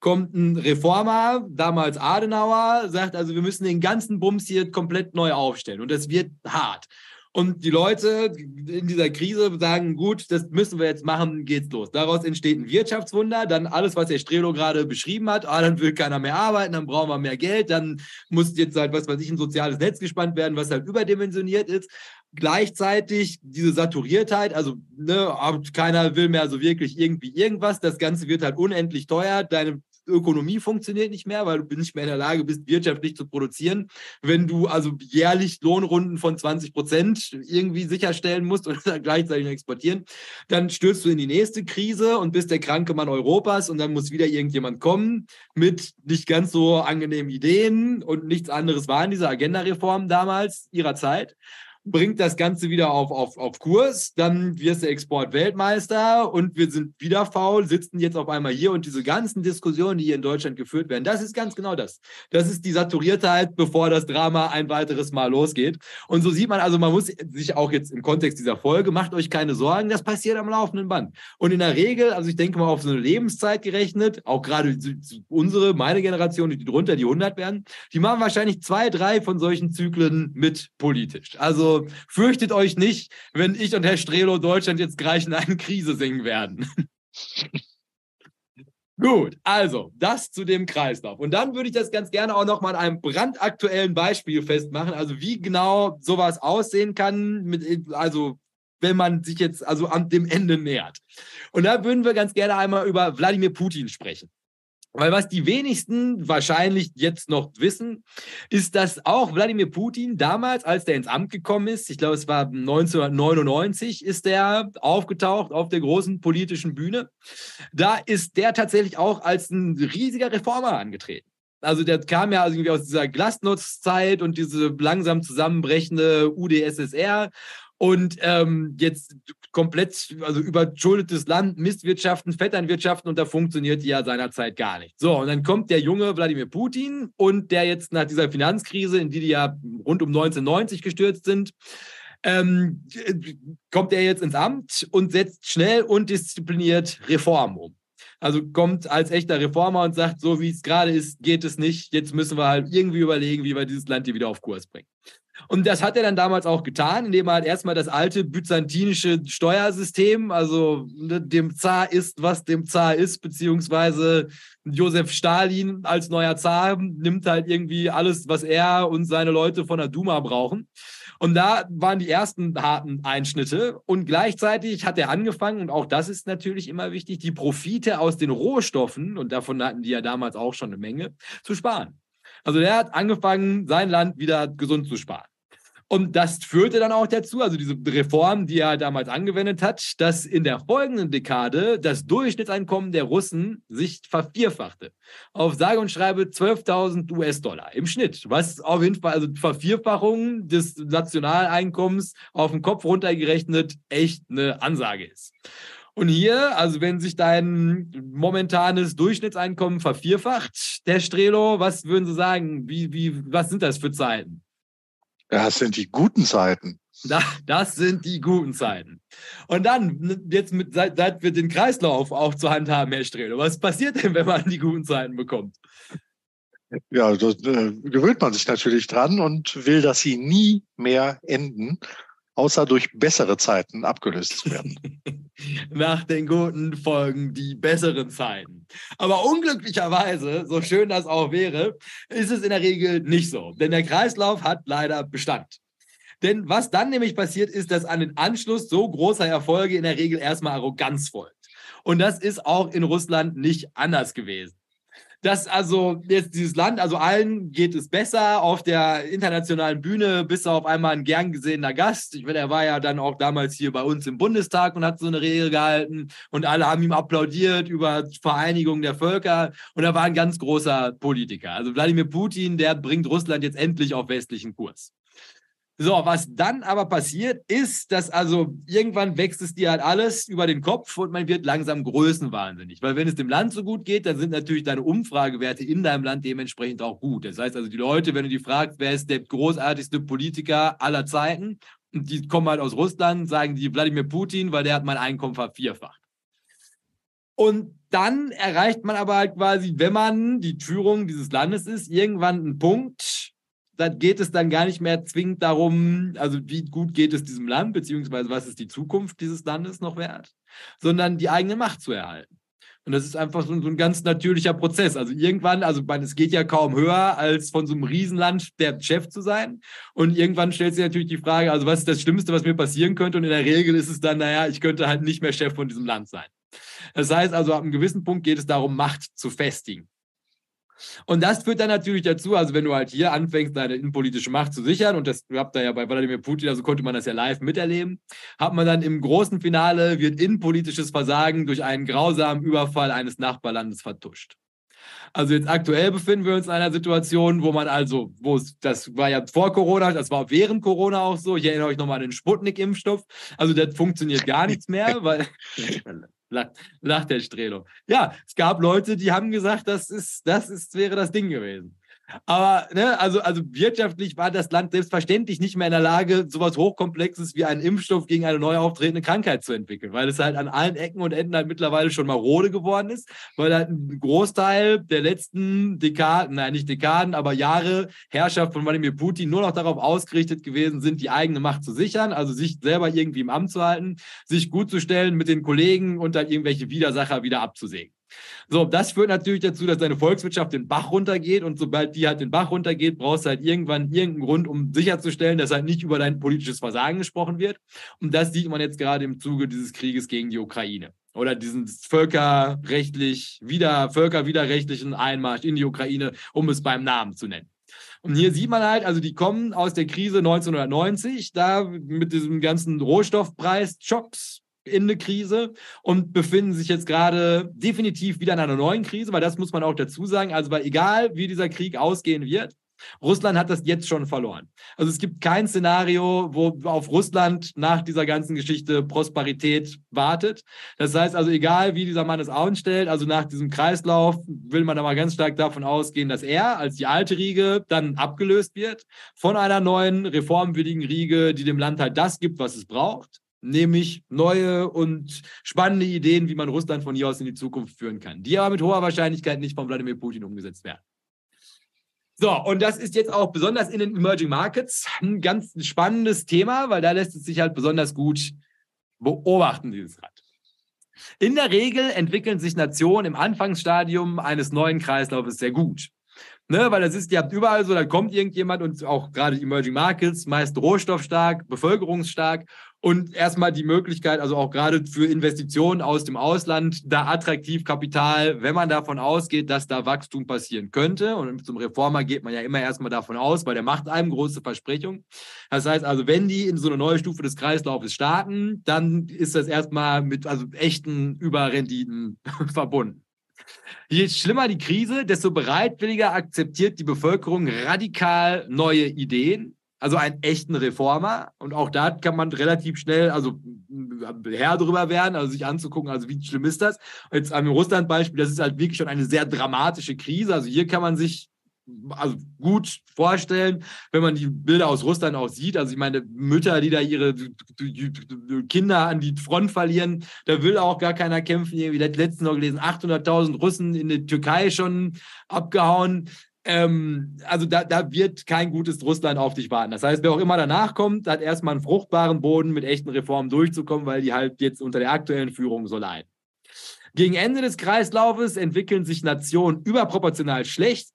kommt ein Reformer, damals Adenauer, sagt also, wir müssen den ganzen Bums hier komplett neu aufstellen und das wird hart. Und die Leute in dieser Krise sagen, gut, das müssen wir jetzt machen, geht's los. Daraus entsteht ein Wirtschaftswunder, dann alles, was der Strelo gerade beschrieben hat, ah, dann will keiner mehr arbeiten, dann brauchen wir mehr Geld, dann muss jetzt halt, was weiß ich, ein soziales Netz gespannt werden, was halt überdimensioniert ist. Gleichzeitig diese Saturiertheit, also ne, keiner will mehr so wirklich irgendwie irgendwas, das Ganze wird halt unendlich teuer, deine Ökonomie funktioniert nicht mehr, weil du nicht mehr in der Lage bist, wirtschaftlich zu produzieren. Wenn du also jährlich Lohnrunden von 20 Prozent irgendwie sicherstellen musst und dann gleichzeitig exportieren, dann stürzt du in die nächste Krise und bist der kranke Mann Europas und dann muss wieder irgendjemand kommen mit nicht ganz so angenehmen Ideen und nichts anderes waren diese Agenda-Reformen damals ihrer Zeit bringt das Ganze wieder auf, auf, auf Kurs, dann wirst du Exportweltmeister und wir sind wieder faul, sitzen jetzt auf einmal hier und diese ganzen Diskussionen, die hier in Deutschland geführt werden, das ist ganz genau das. Das ist die Saturiertheit, bevor das Drama ein weiteres Mal losgeht. Und so sieht man also, man muss sich auch jetzt im Kontext dieser Folge, macht euch keine Sorgen, das passiert am laufenden Band. Und in der Regel, also ich denke mal auf so eine Lebenszeit gerechnet, auch gerade unsere, meine Generation, die drunter, die 100 werden, die machen wahrscheinlich zwei, drei von solchen Zyklen mit politisch. Also fürchtet euch nicht, wenn ich und Herr Strelo Deutschland jetzt gleich in eine Krise singen werden. Gut, also das zu dem Kreislauf. Und dann würde ich das ganz gerne auch noch mal an einem brandaktuellen Beispiel festmachen, also wie genau sowas aussehen kann, mit, also wenn man sich jetzt also an dem Ende nähert. Und da würden wir ganz gerne einmal über Wladimir Putin sprechen. Weil was die wenigsten wahrscheinlich jetzt noch wissen, ist, dass auch Wladimir Putin damals, als der ins Amt gekommen ist, ich glaube, es war 1999, ist der aufgetaucht auf der großen politischen Bühne. Da ist der tatsächlich auch als ein riesiger Reformer angetreten. Also der kam ja irgendwie aus dieser Glasnost-Zeit und diese langsam zusammenbrechende UdSSR und ähm, jetzt komplett, also überschuldetes Land, Mistwirtschaften, Vetternwirtschaften und da funktioniert ja seinerzeit gar nicht. So, und dann kommt der junge Wladimir Putin und der jetzt nach dieser Finanzkrise, in die die ja rund um 1990 gestürzt sind, ähm, kommt er jetzt ins Amt und setzt schnell und diszipliniert Reformen um. Also kommt als echter Reformer und sagt, so wie es gerade ist, geht es nicht. Jetzt müssen wir halt irgendwie überlegen, wie wir dieses Land hier wieder auf Kurs bringen. Und das hat er dann damals auch getan, indem er halt erstmal das alte byzantinische Steuersystem, also ne, dem Zar ist, was dem Zar ist, beziehungsweise Josef Stalin als neuer Zar nimmt halt irgendwie alles, was er und seine Leute von der Duma brauchen. Und da waren die ersten harten Einschnitte. Und gleichzeitig hat er angefangen, und auch das ist natürlich immer wichtig, die Profite aus den Rohstoffen, und davon hatten die ja damals auch schon eine Menge, zu sparen. Also der hat angefangen, sein Land wieder gesund zu sparen. Und das führte dann auch dazu, also diese Reform, die er damals angewendet hat, dass in der folgenden Dekade das Durchschnittseinkommen der Russen sich vervierfachte. Auf sage und schreibe 12.000 US-Dollar im Schnitt, was auf jeden Fall, also Vervierfachung des Nationaleinkommens auf den Kopf runtergerechnet, echt eine Ansage ist. Und hier, also wenn sich dein momentanes Durchschnittseinkommen vervierfacht, der Strelo, was würden Sie sagen? Wie, wie, was sind das für Zeiten? Das sind die guten Zeiten. Das sind die guten Zeiten. Und dann, jetzt mit, seit, seit wir den Kreislauf auch zur Hand haben, Herr Strelo, was passiert denn, wenn man die guten Zeiten bekommt? Ja, da äh, gewöhnt man sich natürlich dran und will, dass sie nie mehr enden außer durch bessere Zeiten abgelöst zu werden. Nach den guten Folgen die besseren Zeiten. Aber unglücklicherweise, so schön das auch wäre, ist es in der Regel nicht so. Denn der Kreislauf hat leider Bestand. Denn was dann nämlich passiert, ist, dass an den Anschluss so großer Erfolge in der Regel erstmal Arroganz folgt. Und das ist auch in Russland nicht anders gewesen dass also jetzt dieses Land, also allen geht es besser. Auf der internationalen Bühne bist du auf einmal ein gern gesehener Gast. Ich meine, er war ja dann auch damals hier bei uns im Bundestag und hat so eine Rede gehalten und alle haben ihm applaudiert über Vereinigung der Völker und er war ein ganz großer Politiker. Also Wladimir Putin, der bringt Russland jetzt endlich auf westlichen Kurs. So, was dann aber passiert, ist, dass also irgendwann wächst es dir halt alles über den Kopf und man wird langsam größenwahnsinnig. Weil wenn es dem Land so gut geht, dann sind natürlich deine Umfragewerte in deinem Land dementsprechend auch gut. Das heißt also, die Leute, wenn du die fragst, wer ist der großartigste Politiker aller Zeiten, und die kommen halt aus Russland, sagen die Wladimir Putin, weil der hat mein Einkommen vervierfacht. Und dann erreicht man aber halt quasi, wenn man die Führung dieses Landes ist, irgendwann einen Punkt, da geht es dann gar nicht mehr zwingend darum, also wie gut geht es diesem Land, beziehungsweise was ist die Zukunft dieses Landes noch wert, sondern die eigene Macht zu erhalten. Und das ist einfach so, so ein ganz natürlicher Prozess. Also irgendwann, also es geht ja kaum höher, als von so einem Riesenland der Chef zu sein. Und irgendwann stellt sich natürlich die Frage, also was ist das Schlimmste, was mir passieren könnte? Und in der Regel ist es dann, naja, ich könnte halt nicht mehr Chef von diesem Land sein. Das heißt also, ab einem gewissen Punkt geht es darum, Macht zu festigen. Und das führt dann natürlich dazu, also wenn du halt hier anfängst, deine innenpolitische Macht zu sichern, und das habt ihr ja bei Wladimir Putin, also konnte man das ja live miterleben, hat man dann im großen Finale, wird innenpolitisches Versagen durch einen grausamen Überfall eines Nachbarlandes vertuscht. Also jetzt aktuell befinden wir uns in einer Situation, wo man also, wo es, das war ja vor Corona, das war während Corona auch so. Ich erinnere euch nochmal an den Sputnik-Impfstoff. Also das funktioniert gar nichts mehr, weil lacht, lacht der Strelo. Ja, es gab Leute, die haben gesagt, das ist, das ist, wäre das Ding gewesen. Aber ne, also, also wirtschaftlich war das Land selbstverständlich nicht mehr in der Lage, sowas Hochkomplexes wie einen Impfstoff gegen eine neu auftretende Krankheit zu entwickeln, weil es halt an allen Ecken und Enden halt mittlerweile schon marode geworden ist, weil halt ein Großteil der letzten Dekaden, nein, nicht Dekaden, aber Jahre Herrschaft von Wladimir Putin nur noch darauf ausgerichtet gewesen sind, die eigene Macht zu sichern, also sich selber irgendwie im Amt zu halten, sich gut zu stellen mit den Kollegen und dann irgendwelche Widersacher wieder abzusägen. So, das führt natürlich dazu, dass deine Volkswirtschaft den Bach runtergeht und sobald die halt den Bach runtergeht, brauchst du halt irgendwann irgendeinen Grund, um sicherzustellen, dass halt nicht über dein politisches Versagen gesprochen wird. Und das sieht man jetzt gerade im Zuge dieses Krieges gegen die Ukraine oder diesen völkerrechtlich wieder völkerwiderrechtlichen Einmarsch in die Ukraine, um es beim Namen zu nennen. Und hier sieht man halt, also die kommen aus der Krise 1990, da mit diesem ganzen Rohstoffpreis-Schocks, in eine Krise und befinden sich jetzt gerade definitiv wieder in einer neuen Krise, weil das muss man auch dazu sagen. Also, weil egal wie dieser Krieg ausgehen wird, Russland hat das jetzt schon verloren. Also es gibt kein Szenario, wo auf Russland nach dieser ganzen Geschichte Prosperität wartet. Das heißt also, egal wie dieser Mann es anstellt, also nach diesem Kreislauf will man aber ganz stark davon ausgehen, dass er als die alte Riege dann abgelöst wird von einer neuen reformwilligen Riege, die dem Land halt das gibt, was es braucht nämlich neue und spannende Ideen, wie man Russland von hier aus in die Zukunft führen kann, die aber mit hoher Wahrscheinlichkeit nicht von Wladimir Putin umgesetzt werden. So, und das ist jetzt auch besonders in den Emerging Markets ein ganz spannendes Thema, weil da lässt es sich halt besonders gut beobachten, dieses Rad. In der Regel entwickeln sich Nationen im Anfangsstadium eines neuen Kreislaufes sehr gut. Ne, weil das ist, ihr habt überall so, da kommt irgendjemand und auch gerade die Emerging Markets, meist rohstoffstark, bevölkerungsstark und erstmal die Möglichkeit, also auch gerade für Investitionen aus dem Ausland, da attraktiv Kapital, wenn man davon ausgeht, dass da Wachstum passieren könnte. Und zum Reformer geht man ja immer erstmal davon aus, weil der macht einem große Versprechungen. Das heißt also, wenn die in so eine neue Stufe des Kreislaufes starten, dann ist das erstmal mit also echten Überrenditen verbunden. Je schlimmer die Krise, desto bereitwilliger akzeptiert die Bevölkerung radikal neue Ideen, also einen echten Reformer. Und auch da kann man relativ schnell, also Herr darüber werden, also sich anzugucken, also wie schlimm ist das. Jetzt am Russland-Beispiel, das ist halt wirklich schon eine sehr dramatische Krise. Also hier kann man sich also gut vorstellen, wenn man die Bilder aus Russland auch sieht. Also ich meine, Mütter, die da ihre Kinder an die Front verlieren, da will auch gar keiner kämpfen. Irgendwie letztens noch gelesen, 800.000 Russen in der Türkei schon abgehauen. Ähm, also da, da wird kein gutes Russland auf dich warten. Das heißt, wer auch immer danach kommt, hat erstmal einen fruchtbaren Boden mit echten Reformen durchzukommen, weil die halt jetzt unter der aktuellen Führung so leiden. Gegen Ende des Kreislaufes entwickeln sich Nationen überproportional schlecht,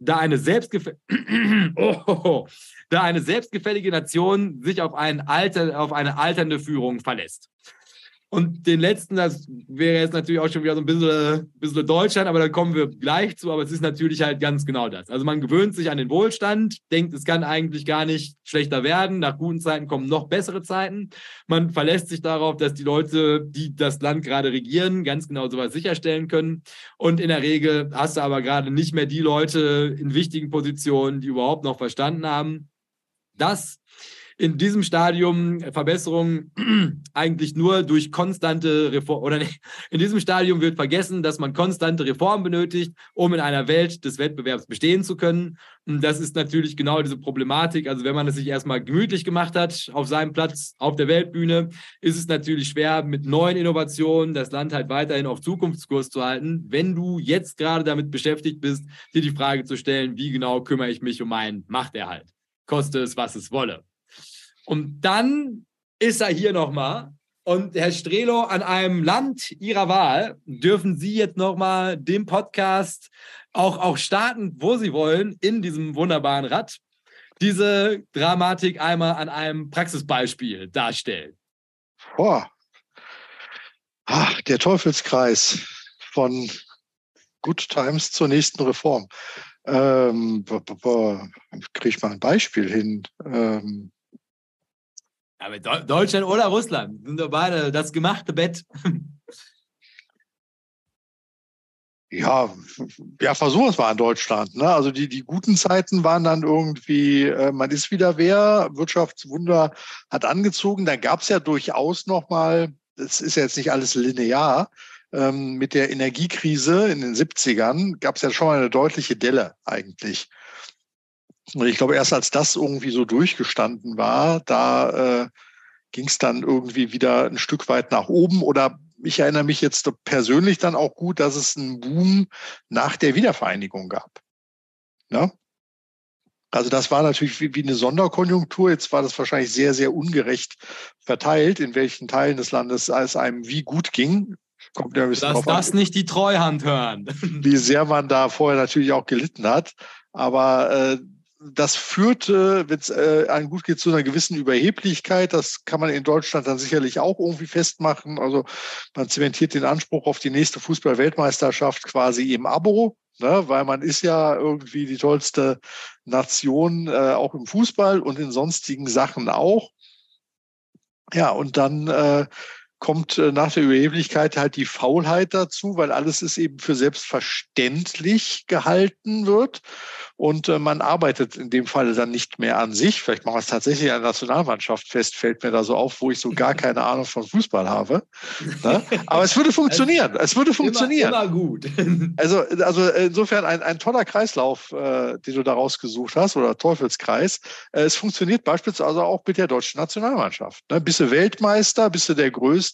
da eine, selbstgefä oh, da eine selbstgefällige Nation sich auf, alter, auf eine alternde Führung verlässt. Und den letzten, das wäre jetzt natürlich auch schon wieder so ein bisschen, bisschen Deutschland, aber da kommen wir gleich zu. Aber es ist natürlich halt ganz genau das. Also man gewöhnt sich an den Wohlstand, denkt, es kann eigentlich gar nicht schlechter werden. Nach guten Zeiten kommen noch bessere Zeiten. Man verlässt sich darauf, dass die Leute, die das Land gerade regieren, ganz genau sowas sicherstellen können. Und in der Regel hast du aber gerade nicht mehr die Leute in wichtigen Positionen, die überhaupt noch verstanden haben, dass in diesem Stadium Verbesserungen eigentlich nur durch konstante Reform oder nicht, in diesem Stadium wird vergessen, dass man konstante Reformen benötigt, um in einer Welt des Wettbewerbs bestehen zu können. Und das ist natürlich genau diese Problematik. Also wenn man es sich erstmal gemütlich gemacht hat auf seinem Platz auf der Weltbühne, ist es natürlich schwer, mit neuen Innovationen das Land halt weiterhin auf Zukunftskurs zu halten, wenn du jetzt gerade damit beschäftigt bist, dir die Frage zu stellen, wie genau kümmere ich mich um meinen Machterhalt? Koste es, was es wolle. Und dann ist er hier nochmal. Und Herr Strelo, an einem Land Ihrer Wahl dürfen Sie jetzt nochmal den Podcast auch, auch starten, wo Sie wollen, in diesem wunderbaren Rad, diese Dramatik einmal an einem Praxisbeispiel darstellen. Boah. Ach, der Teufelskreis von Good Times zur nächsten Reform. Ähm, Kriege ich mal ein Beispiel hin? Ähm, aber Deutschland oder Russland sind doch beide das gemachte Bett. Ja, ja, versuchen es mal in Deutschland. Ne? Also die, die guten Zeiten waren dann irgendwie, äh, man ist wieder wer, Wirtschaftswunder hat angezogen. Da gab es ja durchaus nochmal, das ist ja jetzt nicht alles linear, ähm, mit der Energiekrise in den 70ern gab es ja schon mal eine deutliche Delle eigentlich. Und ich glaube, erst als das irgendwie so durchgestanden war, da äh, ging es dann irgendwie wieder ein Stück weit nach oben. Oder ich erinnere mich jetzt persönlich dann auch gut, dass es einen Boom nach der Wiedervereinigung gab. Ja? Also das war natürlich wie, wie eine Sonderkonjunktur. Jetzt war das wahrscheinlich sehr, sehr ungerecht verteilt, in welchen Teilen des Landes es einem wie gut ging. Kommt ja ein bisschen Dass das an, nicht die Treuhand hören. Wie sehr man da vorher natürlich auch gelitten hat. Aber äh, das führte, wenn es äh, einem gut geht, zu einer gewissen Überheblichkeit. Das kann man in Deutschland dann sicherlich auch irgendwie festmachen. Also man zementiert den Anspruch auf die nächste Fußball-Weltmeisterschaft quasi im Abo, ne? weil man ist ja irgendwie die tollste Nation, äh, auch im Fußball und in sonstigen Sachen auch. Ja, und dann äh, kommt äh, nach der Überheblichkeit halt die Faulheit dazu, weil alles ist eben für selbstverständlich gehalten wird und äh, man arbeitet in dem Fall dann nicht mehr an sich. Vielleicht machen wir es tatsächlich an der Nationalmannschaft fest, fällt mir da so auf, wo ich so gar keine Ahnung von Fußball habe. Ne? Aber es würde funktionieren. Also, es würde funktionieren. Immer, immer gut. Also, also insofern ein, ein toller Kreislauf, äh, den du da rausgesucht hast, oder Teufelskreis. Äh, es funktioniert beispielsweise auch mit der deutschen Nationalmannschaft. Ne? Bist du Weltmeister, bist du der Größte,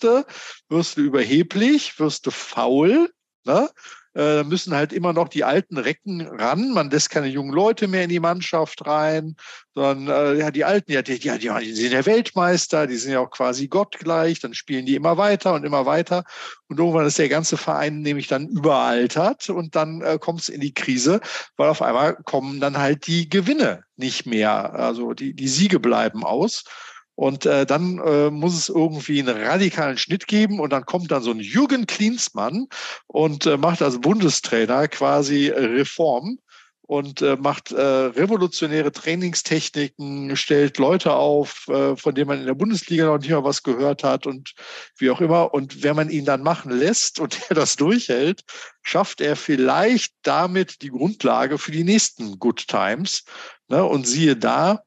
wirst du überheblich, wirst du faul. Ne? äh, müssen halt immer noch die alten Recken ran. Man lässt keine jungen Leute mehr in die Mannschaft rein, sondern äh, ja, die Alten, ja, die, die, die sind ja Weltmeister, die sind ja auch quasi gottgleich, dann spielen die immer weiter und immer weiter. Und irgendwann ist der ganze Verein nämlich dann überaltert und dann äh, kommt es in die Krise, weil auf einmal kommen dann halt die Gewinne nicht mehr. Also die, die Siege bleiben aus. Und äh, dann äh, muss es irgendwie einen radikalen Schnitt geben und dann kommt dann so ein Jürgen Klinsmann und äh, macht als Bundestrainer quasi Reform und äh, macht äh, revolutionäre Trainingstechniken, stellt Leute auf, äh, von denen man in der Bundesliga noch nicht mal was gehört hat und wie auch immer. Und wenn man ihn dann machen lässt und er das durchhält, schafft er vielleicht damit die Grundlage für die nächsten Good Times. Ne? Und siehe da,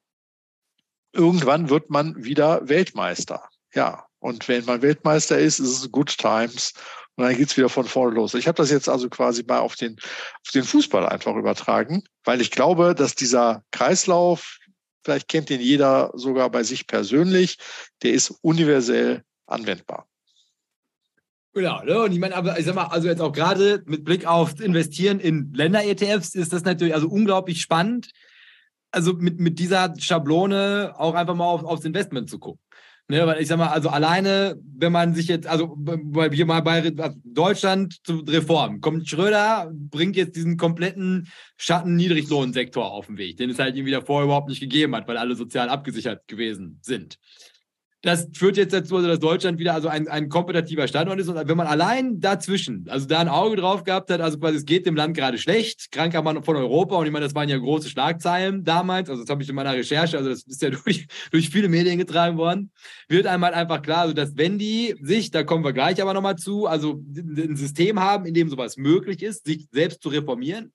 irgendwann wird man wieder Weltmeister. Ja, und wenn man Weltmeister ist, ist es Good Times. Und dann geht's wieder von vorne los. Ich habe das jetzt also quasi mal auf den, auf den Fußball einfach übertragen, weil ich glaube, dass dieser Kreislauf, vielleicht kennt den jeder sogar bei sich persönlich, der ist universell anwendbar. Genau, ne? und ich meine, aber ich sag mal, also jetzt auch gerade mit Blick auf Investieren in Länder-ETFs ist das natürlich also unglaublich spannend, also mit, mit dieser Schablone auch einfach mal auf, aufs Investment zu gucken. Ne, weil ich sag mal, also alleine, wenn man sich jetzt, also weil wir mal bei Deutschland zu Reform, kommt Schröder, bringt jetzt diesen kompletten Schatten-Niedriglohnsektor auf den Weg, den es halt irgendwie davor überhaupt nicht gegeben hat, weil alle sozial abgesichert gewesen sind. Das führt jetzt dazu, also dass Deutschland wieder also ein, ein kompetitiver Standort ist. Und wenn man allein dazwischen, also da ein Auge drauf gehabt hat, also quasi es geht dem Land gerade schlecht, kranker Mann von Europa, und ich meine, das waren ja große Schlagzeilen damals, also das habe ich in meiner Recherche, also das ist ja durch, durch viele Medien getragen worden, wird einmal einfach klar, also dass wenn die sich, da kommen wir gleich aber nochmal zu, also ein System haben, in dem sowas möglich ist, sich selbst zu reformieren,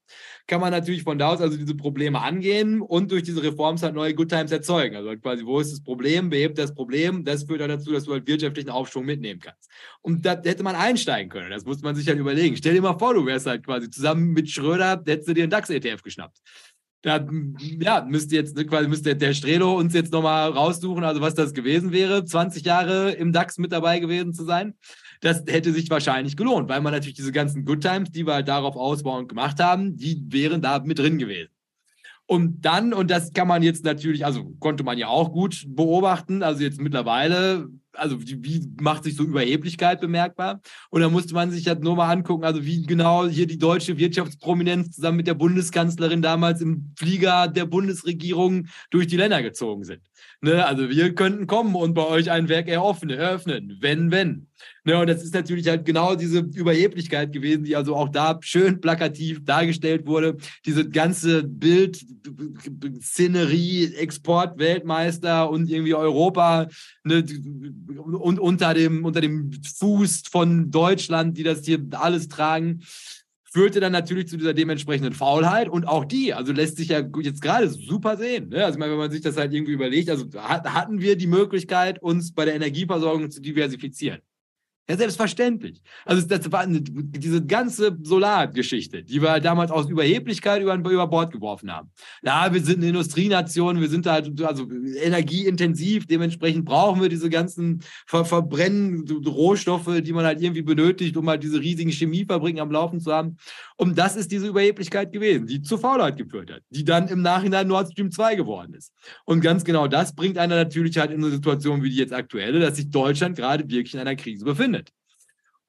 kann man natürlich von da aus also diese Probleme angehen und durch diese Reforms halt neue Good Times erzeugen. Also quasi, wo ist das Problem, behebt das Problem, das führt dann dazu, dass du halt wirtschaftlichen Aufschwung mitnehmen kannst. Und da hätte man einsteigen können. Das muss man sich halt überlegen. Stell dir mal vor, du wärst halt quasi zusammen mit Schröder, hättest du dir einen DAX-ETF geschnappt. Da ja, müsste jetzt ne, quasi müsste der Strelo uns jetzt nochmal raussuchen, also was das gewesen wäre, 20 Jahre im DAX mit dabei gewesen zu sein. Das hätte sich wahrscheinlich gelohnt, weil man natürlich diese ganzen Good Times, die wir halt darauf ausbauend gemacht haben, die wären da mit drin gewesen. Und dann, und das kann man jetzt natürlich, also konnte man ja auch gut beobachten, also jetzt mittlerweile, also wie, macht sich so Überheblichkeit bemerkbar? Und da musste man sich halt nur mal angucken, also wie genau hier die deutsche Wirtschaftsprominenz zusammen mit der Bundeskanzlerin damals im Flieger der Bundesregierung durch die Länder gezogen sind. Ne? Also wir könnten kommen und bei euch ein Werk eröffnen, eröffnen wenn, wenn. Ne, und das ist natürlich halt genau diese Überheblichkeit gewesen, die also auch da schön plakativ dargestellt wurde. Diese ganze Bild, Szenerie, Export, Weltmeister und irgendwie Europa ne, und unter dem, unter dem Fuß von Deutschland, die das hier alles tragen führte dann natürlich zu dieser dementsprechenden Faulheit und auch die, also lässt sich ja jetzt gerade super sehen. Ne? Also ich meine, wenn man sich das halt irgendwie überlegt, also hatten wir die Möglichkeit, uns bei der Energieversorgung zu diversifizieren. Ja, selbstverständlich. Also das war eine, diese ganze Solargeschichte, die wir halt damals aus Überheblichkeit über, über Bord geworfen haben. Ja, wir sind eine Industrienation, wir sind halt also energieintensiv, dementsprechend brauchen wir diese ganzen Ver Verbrennen, Rohstoffe, die man halt irgendwie benötigt, um halt diese riesigen Chemiefabriken am Laufen zu haben. Und das ist diese Überheblichkeit gewesen, die zur Faulheit geführt hat, die dann im Nachhinein Nord Stream 2 geworden ist. Und ganz genau das bringt einer natürlich halt in eine Situation wie die jetzt aktuelle, dass sich Deutschland gerade wirklich in einer Krise befindet.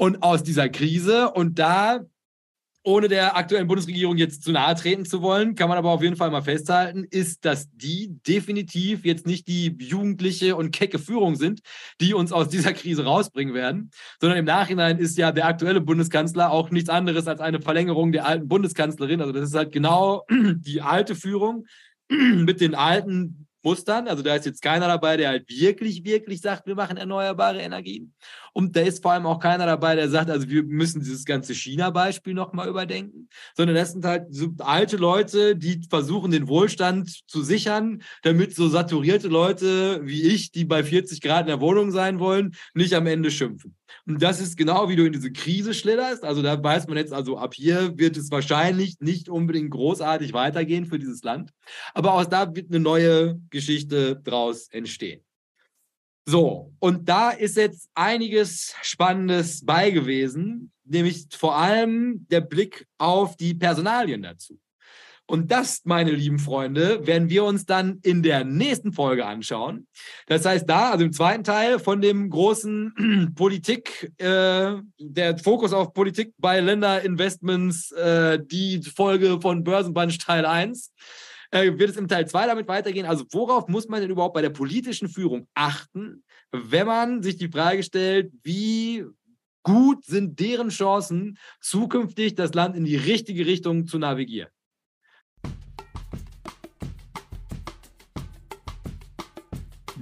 Und aus dieser Krise und da, ohne der aktuellen Bundesregierung jetzt zu nahe treten zu wollen, kann man aber auf jeden Fall mal festhalten, ist, dass die definitiv jetzt nicht die jugendliche und kecke Führung sind, die uns aus dieser Krise rausbringen werden, sondern im Nachhinein ist ja der aktuelle Bundeskanzler auch nichts anderes als eine Verlängerung der alten Bundeskanzlerin. Also das ist halt genau die alte Führung mit den alten Mustern. Also da ist jetzt keiner dabei, der halt wirklich, wirklich sagt, wir machen erneuerbare Energien. Und da ist vor allem auch keiner dabei, der sagt, also wir müssen dieses ganze China-Beispiel nochmal überdenken, sondern das sind halt so alte Leute, die versuchen, den Wohlstand zu sichern, damit so saturierte Leute wie ich, die bei 40 Grad in der Wohnung sein wollen, nicht am Ende schimpfen. Und das ist genau, wie du in diese Krise schlitterst. Also da weiß man jetzt, also ab hier wird es wahrscheinlich nicht unbedingt großartig weitergehen für dieses Land. Aber aus da wird eine neue Geschichte draus entstehen. So, und da ist jetzt einiges Spannendes bei gewesen, nämlich vor allem der Blick auf die Personalien dazu. Und das, meine lieben Freunde, werden wir uns dann in der nächsten Folge anschauen. Das heißt, da, also im zweiten Teil von dem großen Politik, äh, der Fokus auf Politik bei Länderinvestments, äh, die Folge von Börsenbunch Teil 1 äh, wird es im Teil 2 damit weitergehen. Also worauf muss man denn überhaupt bei der politischen Führung achten, wenn man sich die Frage stellt, wie gut sind deren Chancen, zukünftig das Land in die richtige Richtung zu navigieren?